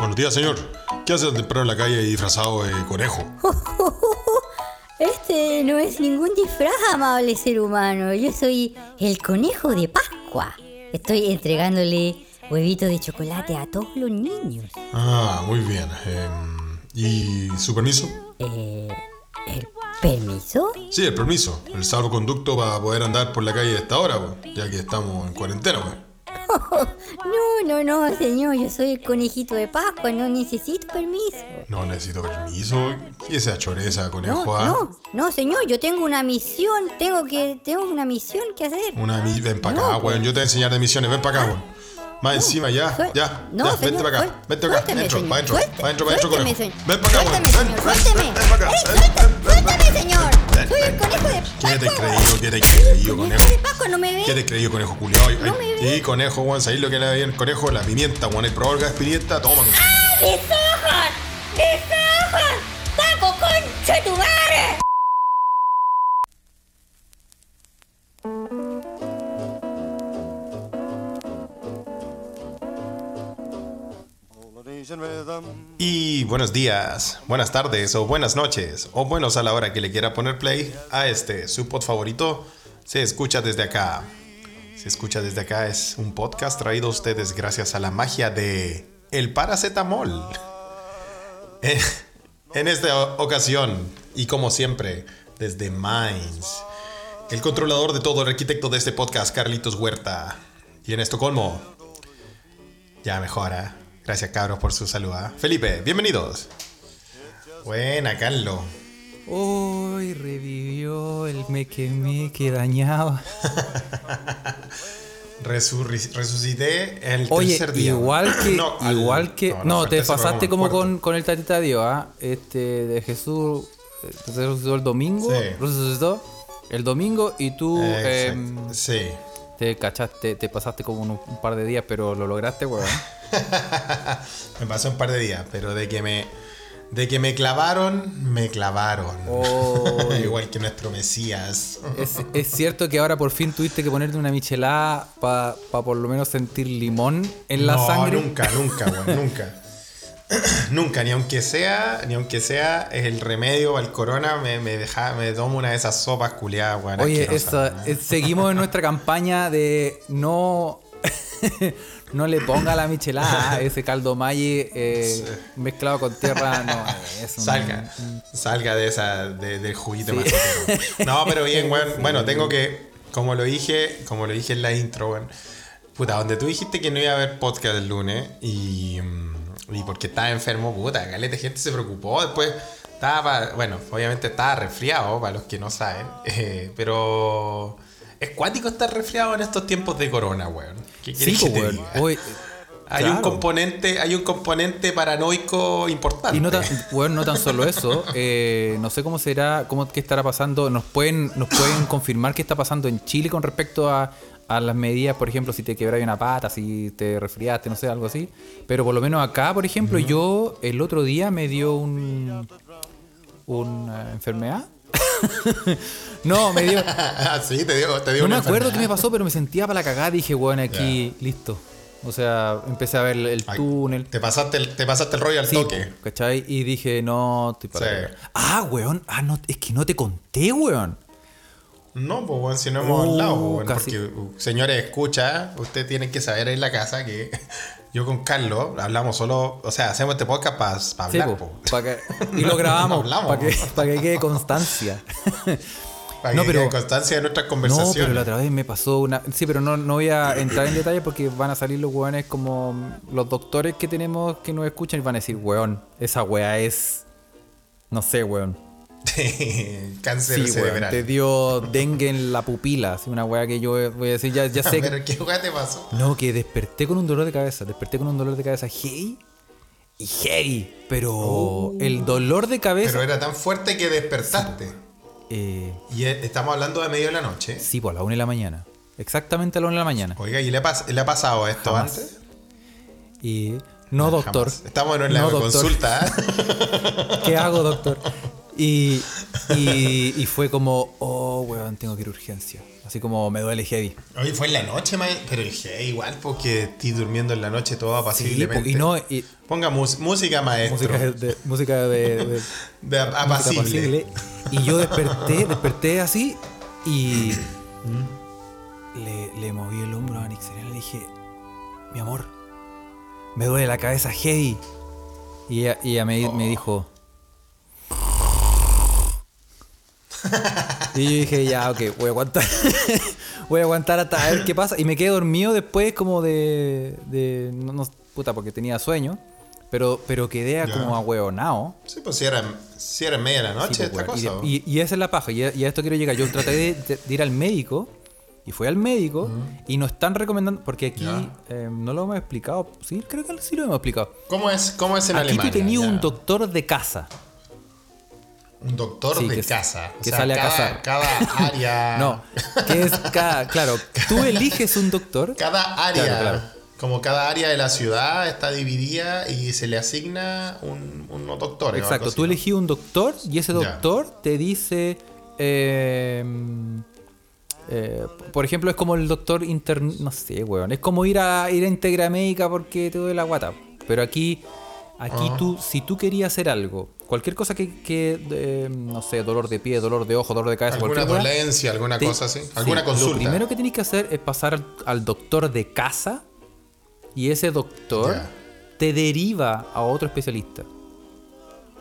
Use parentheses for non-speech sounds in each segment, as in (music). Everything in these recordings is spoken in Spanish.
Buenos días, señor. ¿Qué hace tan temprano en la calle disfrazado de conejo? (laughs) Este no es ningún disfraz, amable ser humano. Yo soy el conejo de Pascua. Estoy entregándole huevitos de chocolate a todos los niños. Ah, muy bien. Em, ¿Y su permiso? Eh, ¿El permiso? Sí, el permiso. El salvoconducto para poder andar por la calle a esta hora, ya que estamos en cuarentena, pues. No, no, no, señor. Yo soy el conejito de Pascua. No necesito permiso. No necesito permiso. ¿Y esa choreza, conejo? No, ah? no, no, señor. Yo tengo una misión. Tengo que, tengo una misión que hacer. Una mi- ven para No, acá, weón. Yo te voy a enseñar de misiones. Ven para acá, weón. Más encima, ya, suel- ya. no, ya, señor, vente para acá. Vente para acá. para adentro. Para adentro, para adentro, conejo. Ven para acá, weón. Ven, ven, ven, para acá. Suéltame, señor. Soy el conejo de ¿Qué te Pascua. creído? ¿Qué te creído, conejo? De Pascua, no me ve. ¿Qué te creído, conejo culiao? Ay, No ay, me ve. Sí, conejo, weón. ¿Sabéis lo que le bien el conejo? La pimienta, weón. ¿Hay probado el pimienta? Toma. ¡Mis ojos! ¡Mis ojos! ¡Paco, concha tu madre! Y buenos días, buenas tardes o buenas noches o buenos a la hora que le quiera poner play a este su pod favorito. Se escucha desde acá. Se escucha desde acá es un podcast traído a ustedes gracias a la magia de el paracetamol. (laughs) Eh, En esta ocasión y como siempre desde Mainz, el controlador de todo, el arquitecto de este podcast, Carlitos Huerta. Y en Estocolmo, ya mejora. Gracias, cabros, por su salud. ¿ah? Felipe, bienvenidos. Buena, Carlos. Uy, revivió el meque meque dañado. (laughs) Resurri- resucité el Oye, tercer día. igual que. No, al- igual que. no, No, no, te pasaste como con, con el tatita Dios, ¿ah? Este, de Jesús. eh, resucitó el domingo. Sí. Resucitó el domingo y tú em, Sí. te cachaste, te pasaste como un, un par de días, pero lo lograste, weón. (laughs) me pasó un par de días, pero de que me. De que me clavaron, me clavaron. Oh. (laughs) Igual que nuestro Mesías. Es, es cierto que ahora por fin tuviste que ponerte una michelada para por lo menos sentir limón en la no, sangre. nunca, nunca, weón, (laughs) nunca. (clears throat) nunca, ni aunque sea, ni aunque sea el remedio al corona, me, me deja, me tomo una de esas sopas culiadas, weón. Oye, esa- eh, seguimos en nuestra campaña de no no le ponga la michelada a ese caldo malle eh, mezclado con tierra. No, (laughs) es un- Salga, salga de esa, de- del juguito más No, pero bien, (laughs) weón. Bueno, tengo que, como lo dije, como lo dije en la intro, weón. Puta, donde tú dijiste que no iba a haber podcast el lunes y, mm, y porque estaba enfermo, puta, caleta gente se preocupó. Después estaba, bueno, obviamente estaba resfriado, para los que no saben, (laughs) eh, pero es cuático estar resfriado en estos tiempos de corona, weón. ¿Qué Sí, que te diga? Hay un componente, hay un componente paranoico importante. Y no tan, bueno, no tan solo eso, eh, no sé cómo será, cómo qué estará pasando, nos pueden, nos pueden confirmar qué está pasando en Chile con respecto a, a las medidas, por ejemplo, si te quebras una pata, si te resfriaste, no sé, algo así. Pero por lo menos acá, por ejemplo, yo el otro día me dio un una enfermedad. No, me dio. (laughs) Ah, sí, te dio, te dio No me acuerdo qué me pasó, pero me sentía para la cagada. Dije, bueno, aquí, listo. O sea, empecé a ver el Ay, túnel. Te pasaste el, te pasaste el rollo al Sí, toque. ¿cachai? Y dije, no, estoy para Sí. Ah, weón. Ah, no, es que no te conté, weón. No, pues bueno, si no hemos Uh, hablado, pues, bueno, casi. porque uh, señores, escucha, ustedes tienen que saber en la casa que yo con Carlos hablamos solo, o sea, hacemos este podcast para hablar, po, po. pa' que- y lo grabamos (laughs) para que, pa' que quede constancia. (laughs) para no, pero- quede constancia de nuestras No, conversaciones. pero la otra vez me pasó una. Sí, pero no, no voy a entrar en detalle porque van a salir los weones como los doctores que tenemos que nos escuchan y van a decir, weón, esa wea es. No sé, weón. (laughs) Cáncer Sí, cerebral. Te dio dengue en la pupila. Así una wea que yo voy a decir, ya, ya (laughs) sé. que- pero ¿qué weá te pasó? No, que desperté con un dolor de cabeza. Desperté con un dolor de cabeza heavy y heavy. Pero el dolor de cabeza. Pero era tan fuerte que despertaste. eh, Y eh, estamos hablando de medio de la noche. sí, pues a la una de la mañana. Exactamente a la una de la mañana. Oiga, ¿y le, pas- le ha pasado esto Jamás. antes? Y. No, doctor. Jamás. Estamos en la No, consulta. ¿eh? (laughs) ¿Qué hago, doctor? Y Y, y fue como, oh, weón, tengo que ir a urgencia. Así como me duele heavy. Oye, fue en la noche, ma- pero dije, igual, porque estoy durmiendo en la noche todo Sí, apaciblemente. po, y no, y- Ponga música, maestro. música de, música de, de- (laughs) de apacible. apacible. Y yo desperté, desperté así y le, le moví el hombro a Nixon y le dije, mi amor, me duele la cabeza heavy. Y ella, y ella me, me dijo... (laughs) Y yo dije, ya, ok, voy a aguantar. (laughs) voy a aguantar hasta a ver qué pasa. Y me quedé dormido después como de... de no, no- puta, porque tenía sueño. Pero, pero quedé Ya. como ahueonado. Sí, pues si era, si era media de la noche Sí, esta pues, weón. cosa. Y, y- y esa es la paja, y a, y a esto quiero llegar. Yo traté de, de- de ir al médico, y fui al médico, y nos están recomendando, porque aquí eh, no lo hemos explicado, sí, creo que sí lo hemos explicado. ¿Cómo es, cómo es en aquí Alemania? tú tenías Ya. un doctor de casa. Un doctor Sí, de que- casa. O que sea, sale a cada, cazar. Cada (laughs) área. No, que es cada, claro, tú (laughs) eliges un doctor. Cada área. Claro, claro. Como cada área de la ciudad está dividida y se le asigna un, o algo Exacto, tú ¿no? elegí un doctor y ese Ya. doctor te dice, eh, eh, por ejemplo, es como el doctor interno, no sé, weón, es como ir a ir a Integra Médica porque te duele la guata. Pero aquí, aquí Ah. tú, si tú querías hacer algo, cualquier cosa que, que, eh, no sé, dolor de pie, dolor de ojo, dolor de cabeza, Alguna cualquier dolencia, alguna te- cosa así. sí, Alguna consulta. Lo primero que tienes que hacer es pasar al, doctor de casa y ese doctor te deriva a otro especialista.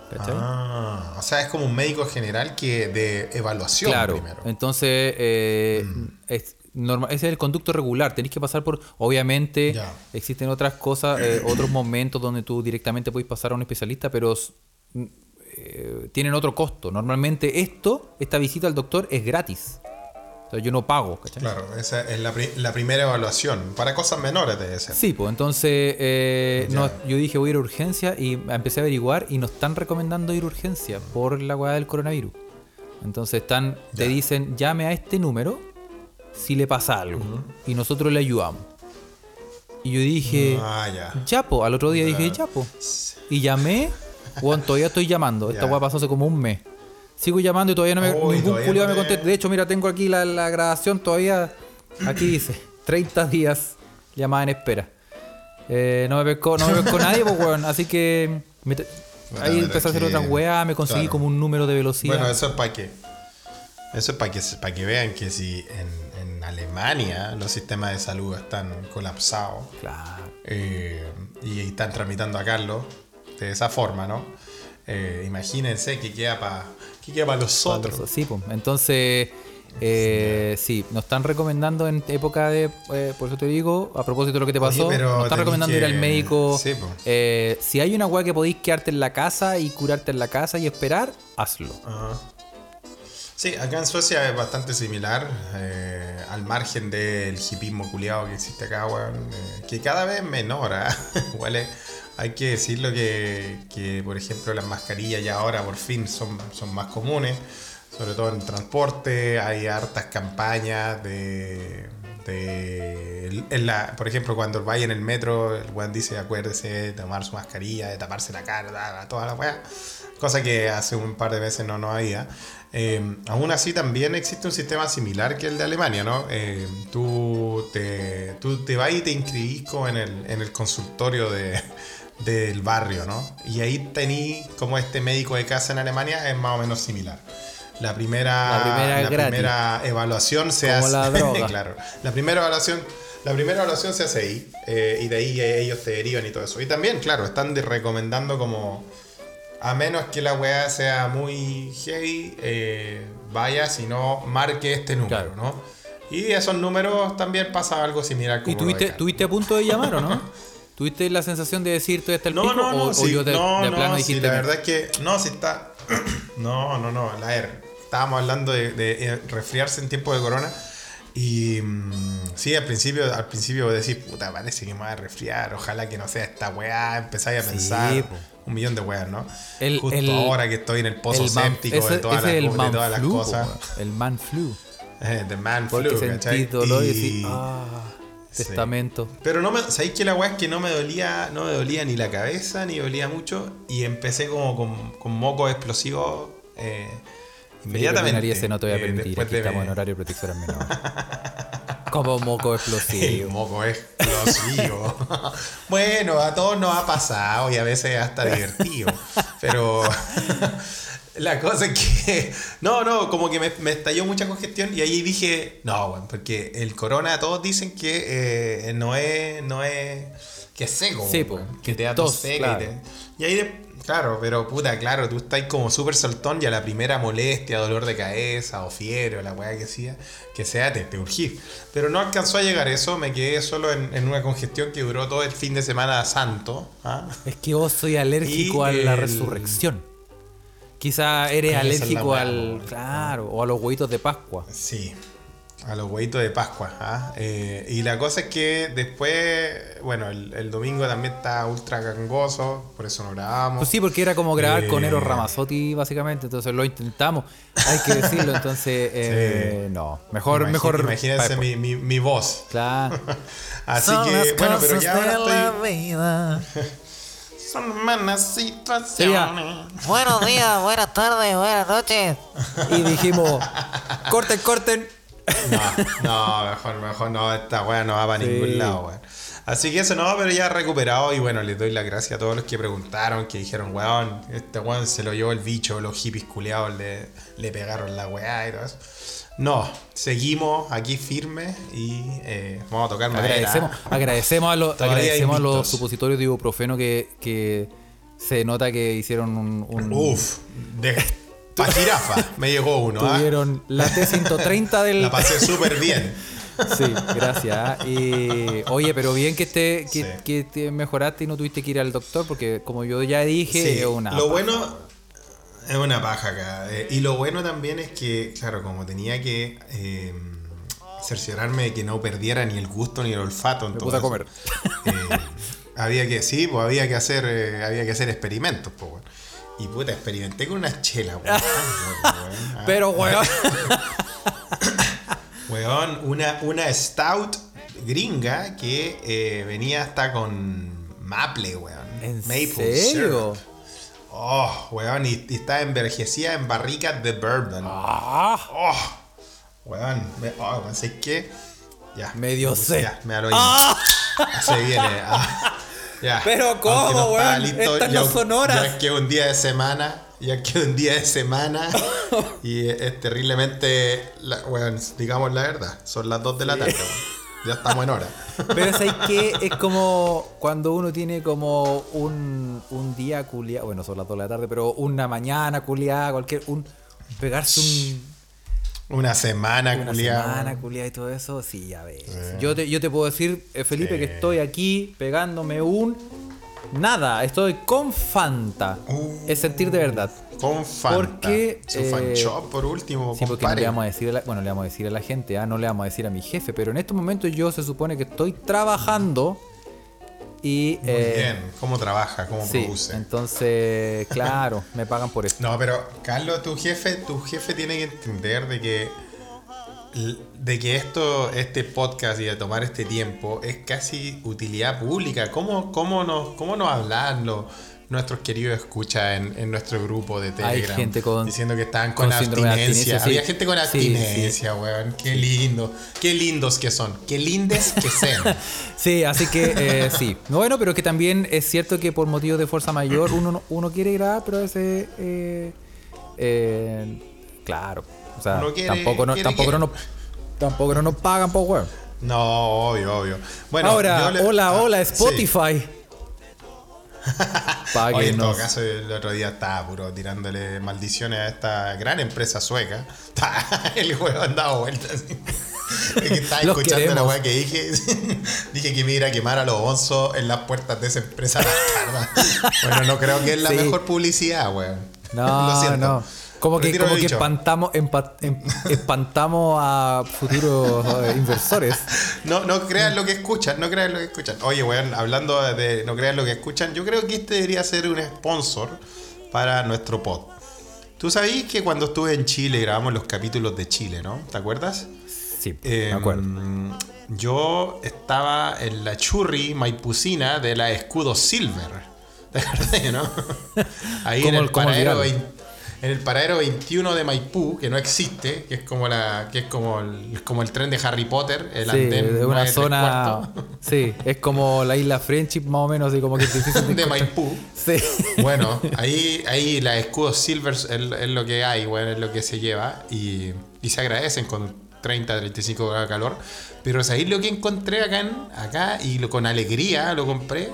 ¿Cachai? Ah, o sea, es como un médico general que de evaluación claro. primero. Entonces, eh, Mm. es norma- ese es el conducto regular. Tenés que pasar por. Obviamente, Ya. existen otras cosas, eh, (clears throat) otros momentos donde tú directamente puedes pasar a un especialista, pero mm, eh, tienen otro costo. Normalmente, esto, esta visita al doctor es gratis. O sea, yo no pago, ¿cachai? Claro, esa es la, pri- la primera evaluación. Para cosas menores debe ser. Sí, pues entonces eh, no, yo dije voy a ir a urgencia y empecé a averiguar y nos están recomendando ir a urgencia por la weá del coronavirus. Entonces están, te dicen llame a este número si le pasa algo y nosotros le ayudamos. Y yo dije, Ah, ya. ya po, al otro día dije, ya po. Y llamé, bueno, todavía estoy llamando. (laughs) Esta weá pasó hace como un mes. Sigo llamando y todavía no me, Uy, ningún no me te- contesta. De hecho, mira, tengo aquí la, la grabación todavía. Aquí dice, (laughs) 30 días llamada en espera. Eh, no me pescó, no me pescó (laughs) nadie, pues, weón. Así que me te- Puta, ahí empecé a hacer que- otras weas, me conseguí claro. como un número de velocidad. Bueno, eso es para que. Eso es para que, para que vean que si en Alemania los sistemas de salud están colapsados Claro. eh, y están tramitando a Carlos de esa forma, ¿no? Eh, imagínense que queda para para los otros. Cuando- Sí, pues. Entonces, eh, sí, nos están recomendando en época de. eh, por eso te digo, a propósito de lo que te Oye, pasó, pero nos están recomendando ir al médico. Sí, po. Eh, si hay una weá que podéis quedarte en la casa y curarte en la casa y esperar, hazlo. Ajá. Sí, acá en Suecia es bastante similar, eh, al margen del hipismo culiado que existe acá, eh, que cada vez menor, (laughs) es- hay que decirlo que, que, por ejemplo, las mascarillas ya ahora por fin son, son más comunes, sobre todo en transporte, hay hartas campañas de... de en la, por ejemplo, cuando vaya en el metro, el weón dice, acuérdese de tomar su mascarilla, de taparse la cara, toda la weá cosa que hace un par de meses no, no había. Eh, aún así también existe un sistema similar que el de Alemania, ¿no? Eh, tú, te, tú te vas y te inscribís como en el, en el consultorio de, (laughs) del barrio, ¿no? Y ahí tení como este médico de casa en Alemania es más o menos similar. La primera, La primera evaluación se Como hace. la (laughs) droga. claro. La primera evaluación. La primera evaluación se hace ahí. eh, y de ahí ellos te derivan y todo eso. Y también, claro, están recomendando como. A menos que la weá sea muy heavy, eh, vaya, si no, marque este número, Claro. ¿no? Y esos números también pasa algo similar como ¿Y de tuviste, tuviste a punto de llamar o no? (laughs) ¿Tuviste la sensación de decir todavía está el No, pico? no, no, o, o sí, yo de, no, de no, plano sí, dijiste. la verdad es que, no, si está, (clears throat) no, no, no, la R, estábamos hablando de, de, eh, resfriarse en tiempo de corona y mm, sí, al principio, al principio decís, puta, parece que me voy a resfriar, ojalá que no sea esta weá, empezáis a Sí, pensar po. un millón de weas, ¿no? El- Justo el- ahora que estoy en el pozo el man- séptico ese- de todas, las, el de todas flu, cosas, el man flu. (laughs) the man Porque flu, ¿cachai? dolor y, Y- decís, ah, Sí. testamento. Pero no me, ¿sabéis que la weá es que no me dolía, no me dolía ni la cabeza, ni dolía mucho? Y empecé como con, con mocos explosivos eh, Inmediatamente. Ese no te voy a eh, permitir. después Aquí de- estamos en horario de protección al menor. (laughs) Como moco El explosivo. moco explosivo. (laughs) bueno, a todos nos ha pasado y a veces hasta divertido. Pero (laughs) la cosa es que. No, no, como que me, me estalló mucha congestión y ahí dije. No, bueno, porque el corona, todos dicen que eh, no es. No es que es seco. Sí, po, que te da tos, tos seca claro. y, te- y ahí de- Claro, pero puta, claro, tú estás como súper saltón y a la primera molestia, dolor de cabeza o fiebre o la weá que sea, que sea, te, te urgís. Pero no alcanzó a llegar eso, me quedé solo en, en una congestión que duró todo el fin de semana santo. ¿ah? Es que vos soy alérgico Y a la resurrección. Quizá eres alérgico al. Claro, o a los huevitos de Pascua. Sí, a los huevitos de Pascua. ¿ah? Eh, y la cosa es que después, bueno, el, el domingo también está ultra gangoso, por eso no grabamos. Pues sí, porque era como grabar con Eh. Eros Ramazzotti, básicamente. Entonces lo intentamos. Hay que decirlo. Entonces, (laughs) eh, no. Mejor, Imagi- mejor. Imagínense mi, mi, mi voz. Claro. (laughs) Así que, bueno, pero ya ahora estoy. vida. (laughs) Son malas situaciones. Buenos días, buenas tardes, buenas noches. Y dijimos, corten, corten. No, no, mejor, mejor no, esta weá no va para Sí. ningún lado, weón. Así que eso no, pero ya recuperado y bueno, les doy las gracias a todos los que preguntaron, que dijeron, weón, este weón se lo llevó el bicho, los hippies culeados le, le pegaron la weá y todo eso. No, seguimos aquí firmes y eh, vamos a tocar madera. Agradecemos, agradecemos a los, agradecemos a los supositorios de ibuprofeno que, que se nota que hicieron un. un- Uf, de pa' jirafa me llegó uno, ¿ah? Tuvieron la T130 (laughs) del. La pasé súper bien. Sí, gracias. ¿ah? Y, oye, pero bien que te, que, Sí. que te mejoraste y no tuviste que ir al doctor, porque como yo ya dije, Sí, es una. lo bueno es una paja acá. eh, y lo bueno también es que, claro, como tenía que eh, cerciorarme de que no perdiera ni el gusto ni el olfato. Me entonces, puse a comer. eh, había que, sí, pues había que hacer, había que hacer experimentos, pues, weón. Y puta, experimenté con unas chelas, weón. (laughs) Ah. Pero, weón. (laughs) Weón, una, una stout gringa que eh, venía hasta con maple, weón. ¿En Maple serio? syrup. Oh, weón, y, y está envejecida en barricas de bourbon. Ah, Oh, weón, me, oh, pensé que. Ya. Medio me puse- sé. Ya, me lo mismo. Se viene. ah, (laughs) ya. Pero ¿cómo, Aunque no weón? Estas no ya- son horas. Ya es que un día de semana. Ya que un día de semana. (laughs) y es terriblemente. la- weón, digamos la verdad. Son las 2 de la tarde, weón. Ya estamos en hora. (laughs) Pero ¿sabes qué? Es como cuando uno tiene como un, un día culiado, bueno, son las 2 de la tarde, pero una mañana culiada, cualquier, un pegarse un, Una semana, una culiao. semana culiada y todo eso, sí, a ver. Yo, te, yo te puedo decir, eh, Felipe, que estoy aquí pegándome un nada, estoy con Fanta. Uh. es sentir de verdad. Con Fanta. Porque, Su eh, fan shop, por último, Sí, porque no le vamos a decir a la, bueno, le vamos a decir a la gente, ah, no le vamos a decir a mi jefe, pero en estos momentos yo se supone que estoy trabajando y Muy eh, bien. ¿Cómo trabaja? ¿Cómo sí, produce? entonces, (laughs) claro, me pagan por esto. No, pero Carlos, tu jefe, tu jefe tiene que entender de que de que esto, este podcast y de tomar este tiempo es casi utilidad pública. ¿Cómo, cómo nos, cómo nos hablan los- nuestros queridos escuchas en, en nuestro grupo de Telegram? gente con- diciendo que estaban con, con abstinencia. abstinencia, sí. Había gente con abstinencia, weón. Qué lindo. Qué lindos que son. Qué lindes que sean. (laughs) Sí, así que eh, sí. No, Bueno, pero que también es cierto que por motivos de fuerza mayor uno, no- uno quiere grabar, pero a veces, eh, eh, claro, o sea, quiere- tampoco, no, quiere tampoco, que- no, tampoco no nos pagan por weón. No, obvio, obvio. Bueno, Ahora, le- hola, ah, hola, sí. (laughs) Oye, en todo caso, el otro día estaba puro tirándole maldiciones a esta gran empresa sueca. (laughs) El juego andaba vueltas. que estaba (laughs) Los escuchando la weá que dije. dije que me iba a quemar a los onzos en las puertas de esa empresa. Bueno, no creo que es la Sí. mejor publicidad, weón. Lo No, siento. no. Como que, como que espantamos, em-, espantamos a futuros eh, inversores. (laughs) No, no crean lo que escuchan, no crean lo que escuchan. Oye, weón, hablando de no crean lo que escuchan, yo creo que este debería ser un sponsor para nuestro pod. Tú sabéis que cuando estuve en Chile grabamos los capítulos de Chile, ¿no? ¿Te acuerdas? Sí, me em, acuerdo. Yo estaba en la churri maipucina de la Escudo Silver. ¿Te acordás, no? (laughs) Ahí en el, el paradero en el paradero 21 de Maipú, que no existe, que es como la que es como el, como el tren de Harry Potter, el Sí, andén de una zona. (laughs) Sí, es como la isla Friendship, más o menos, así como que es difícil de. (laughs) Maipú. Sí. Bueno, (laughs) ahí, ahí la escudos silver es, es lo que hay, bueno, es lo que se lleva y, y se agradecen con 30, 35 grados de calor. Pero es ahí lo que encontré acá, en- acá y lo, con alegría lo compré,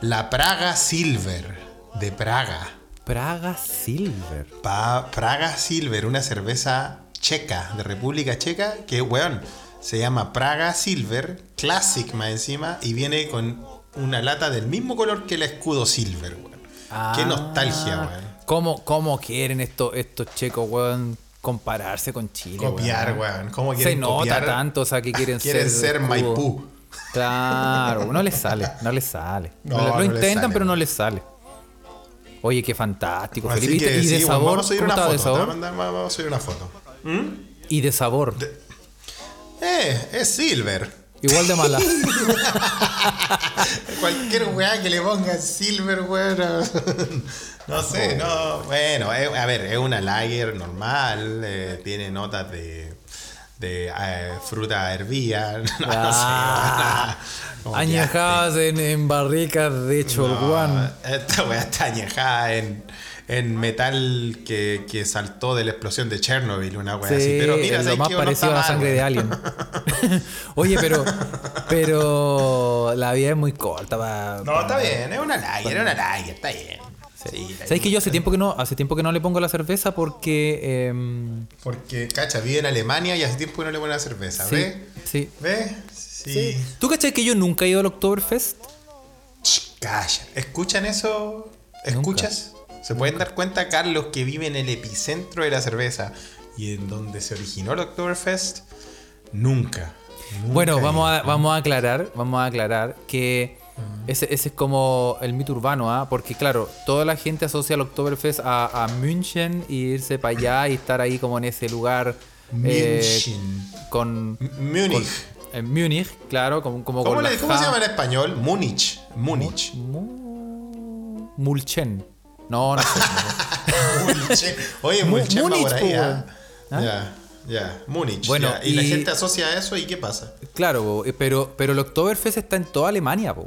la Praga Silver de Praga. Praga Silver. Pa- Praga Silver, una cerveza checa, de República Checa, que, weón, se llama Praga Silver, Classic más encima, y viene con una lata del mismo color que el escudo Silver, weón. Qué Ah, nostalgia, weón. ¿Cómo, cómo quieren estos, estos checos, weón, compararse con Chile? Copiar, weón. ¿Cómo Se quieren nota copiar? tanto, o sea, que quieren, (laughs) Quieren ser. Maipú. Claro, no les sale, no les sale. (laughs) No, lo no intentan, sale, pero no les sale. Oye, qué fantástico, Así Felipe. que ¿Y de sí, sabor? vamos a subir ¿Cómo una foto. de te voy a sabor? mandar- vamos a subir una foto. Y de sabor. Eh, es Silver. Igual de mala. (laughs) Cualquier weá que le ponga Silver, weón. No sé, no. Bueno, eh, a ver, es una lager normal. eh, tiene notas de. de eh, fruta hervía. (laughs) No, Ah, sé. Añejadas en, en barricas de Cholguán. No, esta weá está añejada en, en metal que, que saltó de la explosión de Chernobyl, una weá Sí, así. Pero mira, es lo ¿sabes más? No parecido a la sangre de alien. (laughs) (laughs) Oye, pero pero la vida es muy corta para. No, está bien, es una lager, es una lager, está bien. Sí, ¿Sabes que yo hace tiempo que no hace tiempo que no le pongo la cerveza porque em, Porque, cacha, vive en Alemania y hace tiempo que no le ponen la cerveza, sí, ¿ves? sí. ¿Ves? Sí. ¿Tú cachai que yo nunca he ido al Oktoberfest? Ch, Calla. ¿Escuchan eso? ¿Escuchas? ¿Se pueden dar cuenta, Carlos, que vive en el epicentro de la cerveza y en donde se originó el Oktoberfest? Nunca. nunca Bueno, vamos a, vamos a aclarar, vamos a aclarar que ese, ese es como el mito urbano, ¿ah? Porque claro, toda la gente asocia al Oktoberfest a, a München y irse para allá y estar ahí como en ese lugar eh, con Múnich. En Múnich, claro, como, como ¿Cómo, con le- cómo se llama en español? Múnich. Múnich. Mu- Mulchen. No, no sé. (laughs) Múnich. Oye, Mu- Múnich Múnich, por ahí, po, ¿ah? ¿Ah? Ya, ya. Múnich. Bueno, ya. y, la gente asocia a eso y ¿qué pasa? claro, eh, pero, pero el Oktoberfest está en toda Alemania, po.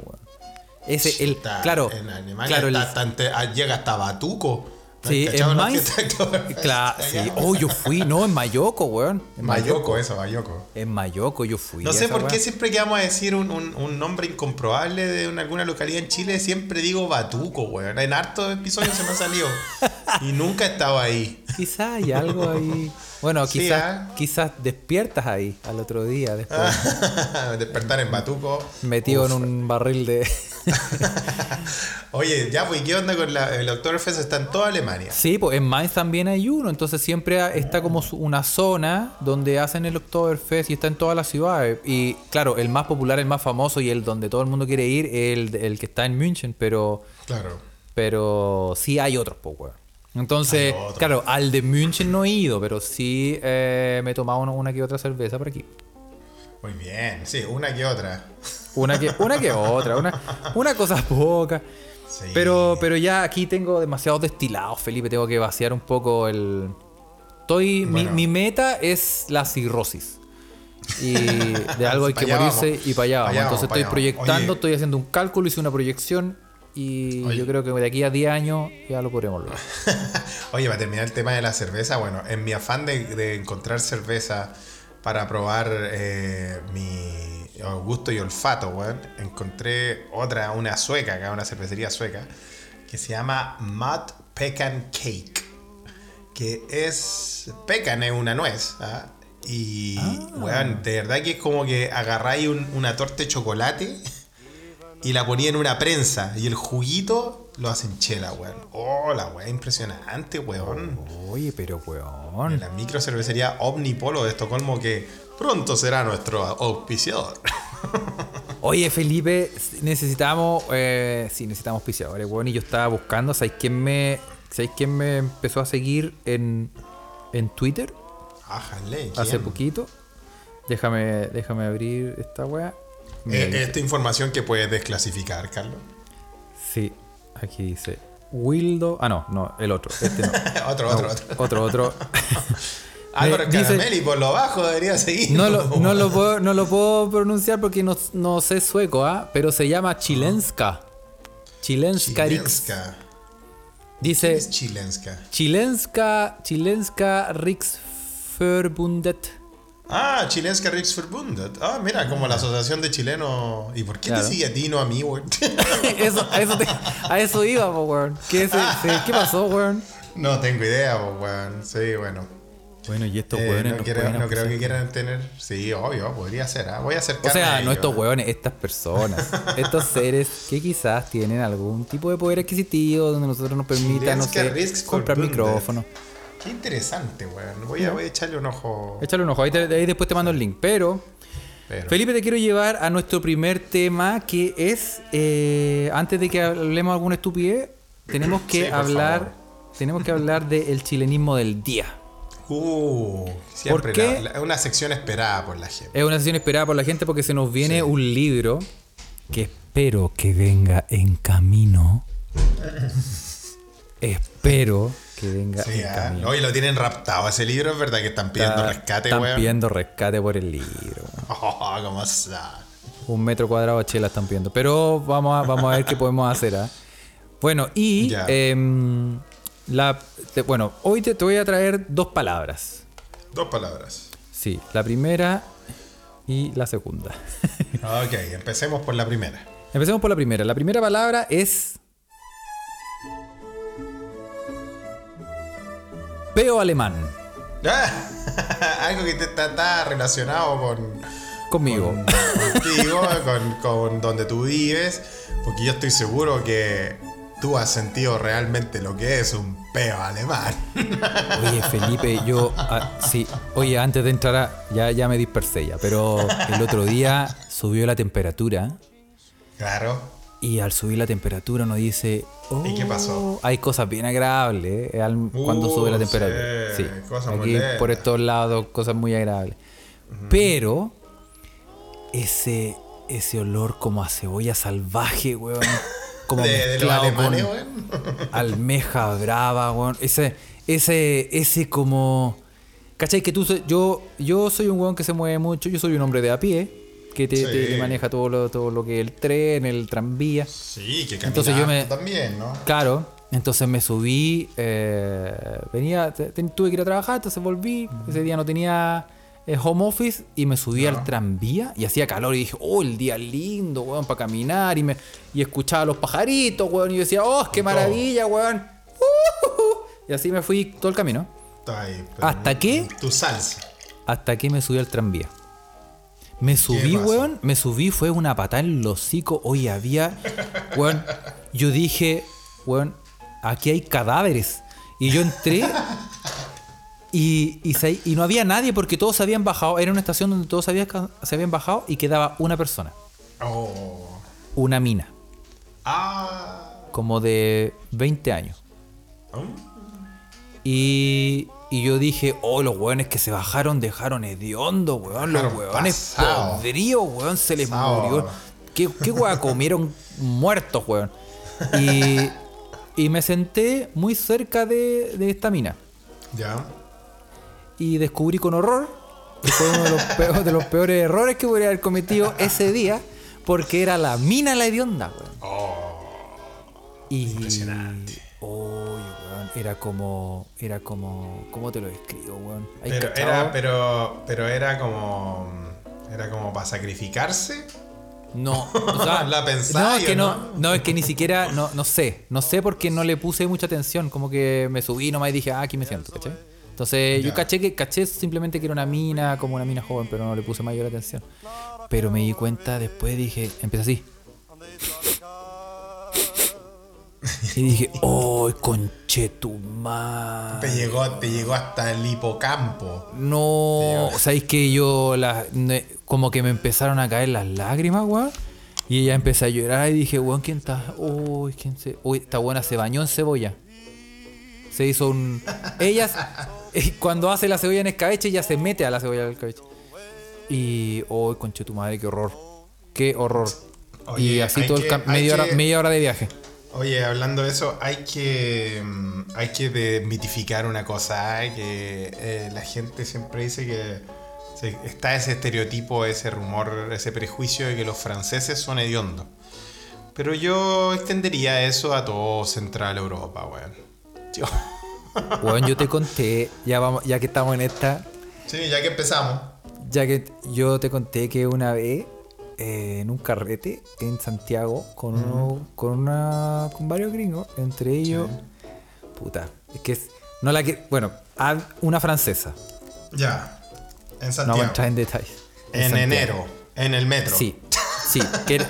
Ese, el, Está claro, En Alemania claro, el- está bastante- ah, llega hasta Batuco. ¿No Sí, en Mainz. (laughs) Claro, sí. Oh, yo fui, no, en Mayoco, weón. En Mayoco, eso, Mayoco. En Mayoco yo fui. No sé por qué siempre que vamos a decir un, un- un nombre incomprobable de una- alguna localidad en Chile, siempre digo Batuco, weón. En hartos episodios se me ha salido. (laughs) (laughs) y nunca he estado ahí. Quizás hay algo ahí. Bueno, Sí, quizás, ¿ah? quizás despiertas ahí al otro día después. (laughs) Despertar en Batuco. metido Uf. en un barril de. (laughs) Oye, ya, pues, ¿y ¿qué onda con la, el Oktoberfest? Está en toda Alemania. Sí, pues en Mainz también hay uno. Entonces siempre está como una zona donde hacen el Oktoberfest y está en todas las ciudades. Y claro, el más popular, el más famoso y el donde todo el mundo quiere ir es el, el que está en München, pero. Claro. Pero sí hay otros, pues. Entonces, claro, al de München no he ido, pero sí eh, me he tomado una, que otra cerveza por aquí. Muy bien, sí, una que otra. Una que, una que otra, una, una cosa poca. Sí. Pero, pero ya aquí tengo demasiados destilados, Felipe. Tengo que vaciar un poco el. Estoy. mi- Bueno. Mi, meta es la cirrosis. Y de (laughs) algo hay que morirse vamos. y para allá vamos. allá Entonces vamos, estoy proyectando, estoy haciendo un cálculo, hice una proyección. Y Oye. yo creo que de aquí a 10 años ya lo podremos lograr. (laughs) Oye, para terminar el tema de la cerveza, bueno, en mi afán de, de encontrar cerveza para probar eh, mi gusto y olfato, weón, encontré otra, una sueca, acá, una cervecería sueca, que se llama Mud Pecan Cake. Que es. Pecan es una nuez, ¿ah? Y, weón, de verdad que es como que agarráis un- una torta de chocolate y la ponía en una prensa y el juguito lo hacen chela, weón. Oh, la weá, impresionante, weón. Oye, pero En weón. la microcervecería Omnipolo de Estocolmo que pronto será nuestro auspiciador. (laughs) Oye, Felipe, necesitamos. Eh, sí, necesitamos auspiciadores, weón. Y yo estaba buscando, ¿sabéis quién me. ¿Sabéis quién me empezó a seguir en, en Twitter? ¿quién? hace poquito. Déjame, déjame abrir esta weá. Eh, esta información que puedes desclasificar, Carlos. Sí, aquí dice. Wildo. Ah, no, no, el otro. Este no. (laughs) otro, otro, otro. Otro, otro. Álvaro Caramelli, por lo bajo debería seguir. No lo, no lo (laughs) puedo, no lo puedo pronunciar porque no, no sé sueco, ¿ah? Pero se llama Chilenska. Chilenska. Chilenska. ¿Qué Dice es Chilenska? Chilenska, Chilenska Riksförbundet. Ah, Chilenska Riksförbundet. Ah, mira, como la asociación de chilenos. ¿Y por qué Claro. te sigue a ti, no a mí, güey? (laughs) Eso, a, eso te- a eso iba, weón. ¿Qué, ¿Qué pasó, weón? no tengo idea, weón. Sí, bueno. Bueno, y estos Eh, weones no quiero- no creo que quieran tener. Sí, obvio, podría ser. ¿ah? Voy a O acercarme. sea, a no ellos. estos hueones, estas personas, (laughs) estos seres que quizás tienen algún tipo de poder adquisitivo donde nosotros nos permita, no sé, comprar Forbundet. Qué interesante, weón. Voy a, voy a echarle un ojo. Échale un ojo, ahí, te- ahí después te mando el link. Pero, Pero- Felipe, te quiero llevar a nuestro primer tema que es, eh, antes de que hablemos alguna estupidez, tenemos que Sí, hablar, tenemos que hablar del chilenismo del día. Uh, siempre ¿Por qué? la- la- una sección esperada por la gente. Es una sesión esperada por la gente porque se nos viene un libro que espero que venga en camino. (laughs) espero que venga Sí, ah. lo tienen raptado ese libro, es verdad que están pidiendo Está- rescate, están weón. pidiendo rescate por el libro. (laughs) Oh, ¿cómo está? Un metro cuadrado de chela están pidiendo. Pero vamos a, vamos a ver qué podemos hacer. ¿ah? Bueno, y em, la, te- bueno, hoy te, te voy a traer dos palabras. Dos palabras. Sí, la primera y la segunda. (laughs) Ok, empecemos por la primera. Empecemos por la primera. La primera palabra es. Peo alemán. Ah, (laughs) Algo que está, relacionado con, Conmigo. contigo, (laughs) con, con donde tú vives, porque yo estoy seguro que tú has sentido realmente lo que es un peo alemán. (laughs) Oye, Felipe, yo. ah, sí, oye, antes de entrar a. Ya, ya me dispersé ya, pero el otro día subió la temperatura. Claro. Y al subir la temperatura uno dice. ¿Y qué "Oh, pasó? Hay cosas bien agradables eh, al- cuando Uh, sube la temperatura. sí, Sí, cosas aquí por estos lados, cosas muy agradables. Pero ese, ese olor como a cebolla salvaje, weón. (laughs) Como De, de mezclado alemanes, con weón. (laughs) almeja brava, weón. Ese, ese, ese como. ¿Cachai? Que tú yo, yo soy un weón que se mueve mucho, yo soy un hombre de a pie, que te, Sí. te- te maneja todo lo, todo lo que es el tren, el tranvía. Sí, que Entonces yo me- también, ¿no? Claro, entonces me subí, eh, venía, te- tuve que ir a trabajar, entonces volví, ese día no tenía eh, home office y me subí al tranvía y hacía calor y dije, oh, el día lindo, weón, para caminar y, me, y escuchaba a los pajaritos, weón, y yo decía, oh, qué maravilla, weón. Uh, y así me fui todo el camino, ahí, ¿Hasta qué? Tu salsa. hasta que me subí al tranvía. Me subí, weón, me subí, fue una patada en el hocico. Oye, había, weón, yo dije, weón, aquí hay cadáveres. Y yo entré y, y, se- y no había nadie porque todos se habían bajado. Era una estación donde todos se habían, ca- se habían bajado y quedaba una persona, Oh. una mina, Ah. como de 20 años. Oh. Y, y yo dije, oh, los weones que se bajaron dejaron hediondo, weón. Los pasado. podridos, weón, se les murió. ¿Qué, qué weá comieron muertos, weón? Y, y me senté muy cerca de, de esta mina. Ya. Y descubrí con horror que fue uno de los, peores, de los peores errores que podría haber cometido ese día, porque era la mina la hedionda, weón. Y, Oh, Impresionante. Oye, weón, era como. Era como. ¿Cómo te lo describo, weón? ¿Hay Pero cachado? era, pero, pero era como. Era como para sacrificarse. No, (laughs) o sea, ¿La no, pensáis es que no, no? no, es que ni siquiera, no, no sé, no sé porque no le puse mucha atención, como que me subí nomás y dije, ah, aquí me siento, ¿cachai? Entonces yo caché que caché simplemente que era una mina, como una mina joven, pero no le puse mayor atención. Pero me di cuenta después, dije, empecé así. Y dije, ¡oh, conchetumar! Te llegó, te llegó hasta el hipocampo. No, ¿sabéis que yo la, como que me empezaron a caer las lágrimas, weón? Y ella empecé a llorar y dije, weón, ¿quién está? Uy, ¿quién se.? Uy, esta buena se bañó en cebolla. Se hizo un. Ella, (laughs) eh, cuando hace la cebolla en escabeche, ella se mete a la cebolla del escabeche. Y. ¡Uy, conche tu madre, qué horror! ¡Qué horror! y así todo el que- media, hora, que- media hora de viaje. Oye, hablando de eso, hay que, mm, hay que desmitificar una cosa, ¿eh? que eh, la gente siempre dice que se- está ese estereotipo, ese rumor, ese prejuicio de que los franceses son hediondos. Pero yo extendería eso a todo Central Europa, weón. Yo- Weón, yo te conté, ya vamos, ya que estamos en esta, Sí, ya que empezamos. ya que yo te conté que una vez eh, en un carrete en Santiago con uno, con una, con varios gringos, entre ellos, puta, es que es, no la que, bueno, a una francesa, Ya. En no Santiago. vamos a entrar en detalles. en enero. En el metro. Sí, sí. que (laughs) era-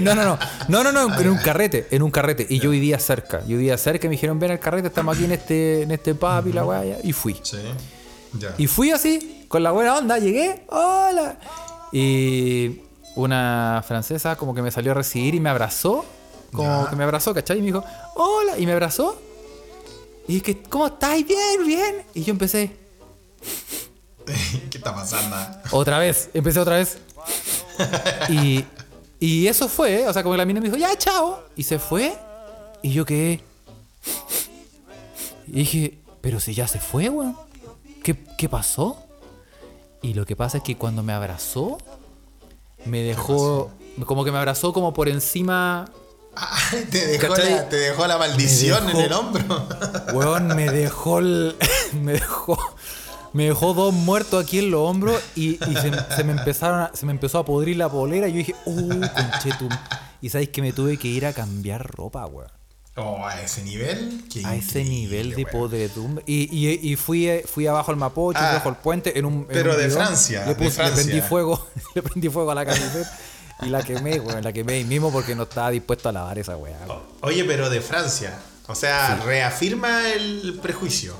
no, no, no. No, no, no, en un carrete, en un carrete. Y yo vivía cerca. Yo vivía cerca y me dijeron, ven al carrete, estamos aquí en este, en este pub y la weá. ya", Y fui. Sí. Y fui así, con la buena onda, llegué, hola. Y una francesa como que me salió a recibir y me abrazó. Como Ya. que me abrazó, ¿cachai? Y me dijo, hola. Y me abrazó. Y dije, ¿cómo estás? Bien, bien. Y yo empecé, (laughs) ¿Qué está pasando? Otra vez, empecé otra vez. Y, y eso fue, o sea, como que la mina me dijo, ya, chao. Y se fue. Y yo quedé. Y dije, pero si ya se fue, weón. ¿Qué, ¿Qué pasó? Y lo que pasa es que cuando me abrazó, me dejó. Como que me abrazó como por encima. Ay, te dejó, la, te dejó la maldición en el hombro. (laughs) Weón, me dejó el- (laughs) me dejó me dejó dos muertos aquí en los hombros y, y se, se me empezaron a- se me empezó a podrir la polera y yo dije, "Uh, conchetum." Y sabéis que me tuve que ir a cambiar ropa, weón. Oh, a ese nivel. Qué A ese nivel de podredumbre. Y, y, y fui, eh, fui abajo al Mapocho, Ah, fui bajo el puente en un. en pero un de. Francia, Le, de puse- le prendí fuego, (laughs) le prendí fuego a la camiseta y la quemé, weón. La quemé ahí mismo porque no estaba dispuesto a lavar esa weá. Oye, pero de Francia. O sea, reafirma el prejuicio.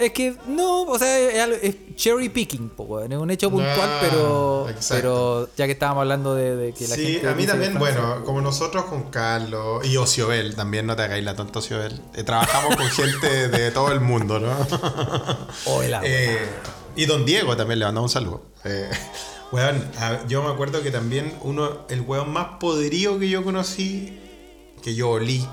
Es que no, o sea, es, cherry picking, po, es un hecho puntual, Ah, pero, exacto. pero ya que estábamos hablando de, de que la Sí, gente. a mí también, bueno, como nosotros con Carlos y Ociobel, también no te hagáis la tonta Ociobel. Eh, trabajamos con gente de todo el mundo, ¿no? Hola, Eh, y don Diego también le mandamos un saludo. Eh, weón, yo me acuerdo que también uno, el weón más poderío que yo conocí, que yo olí,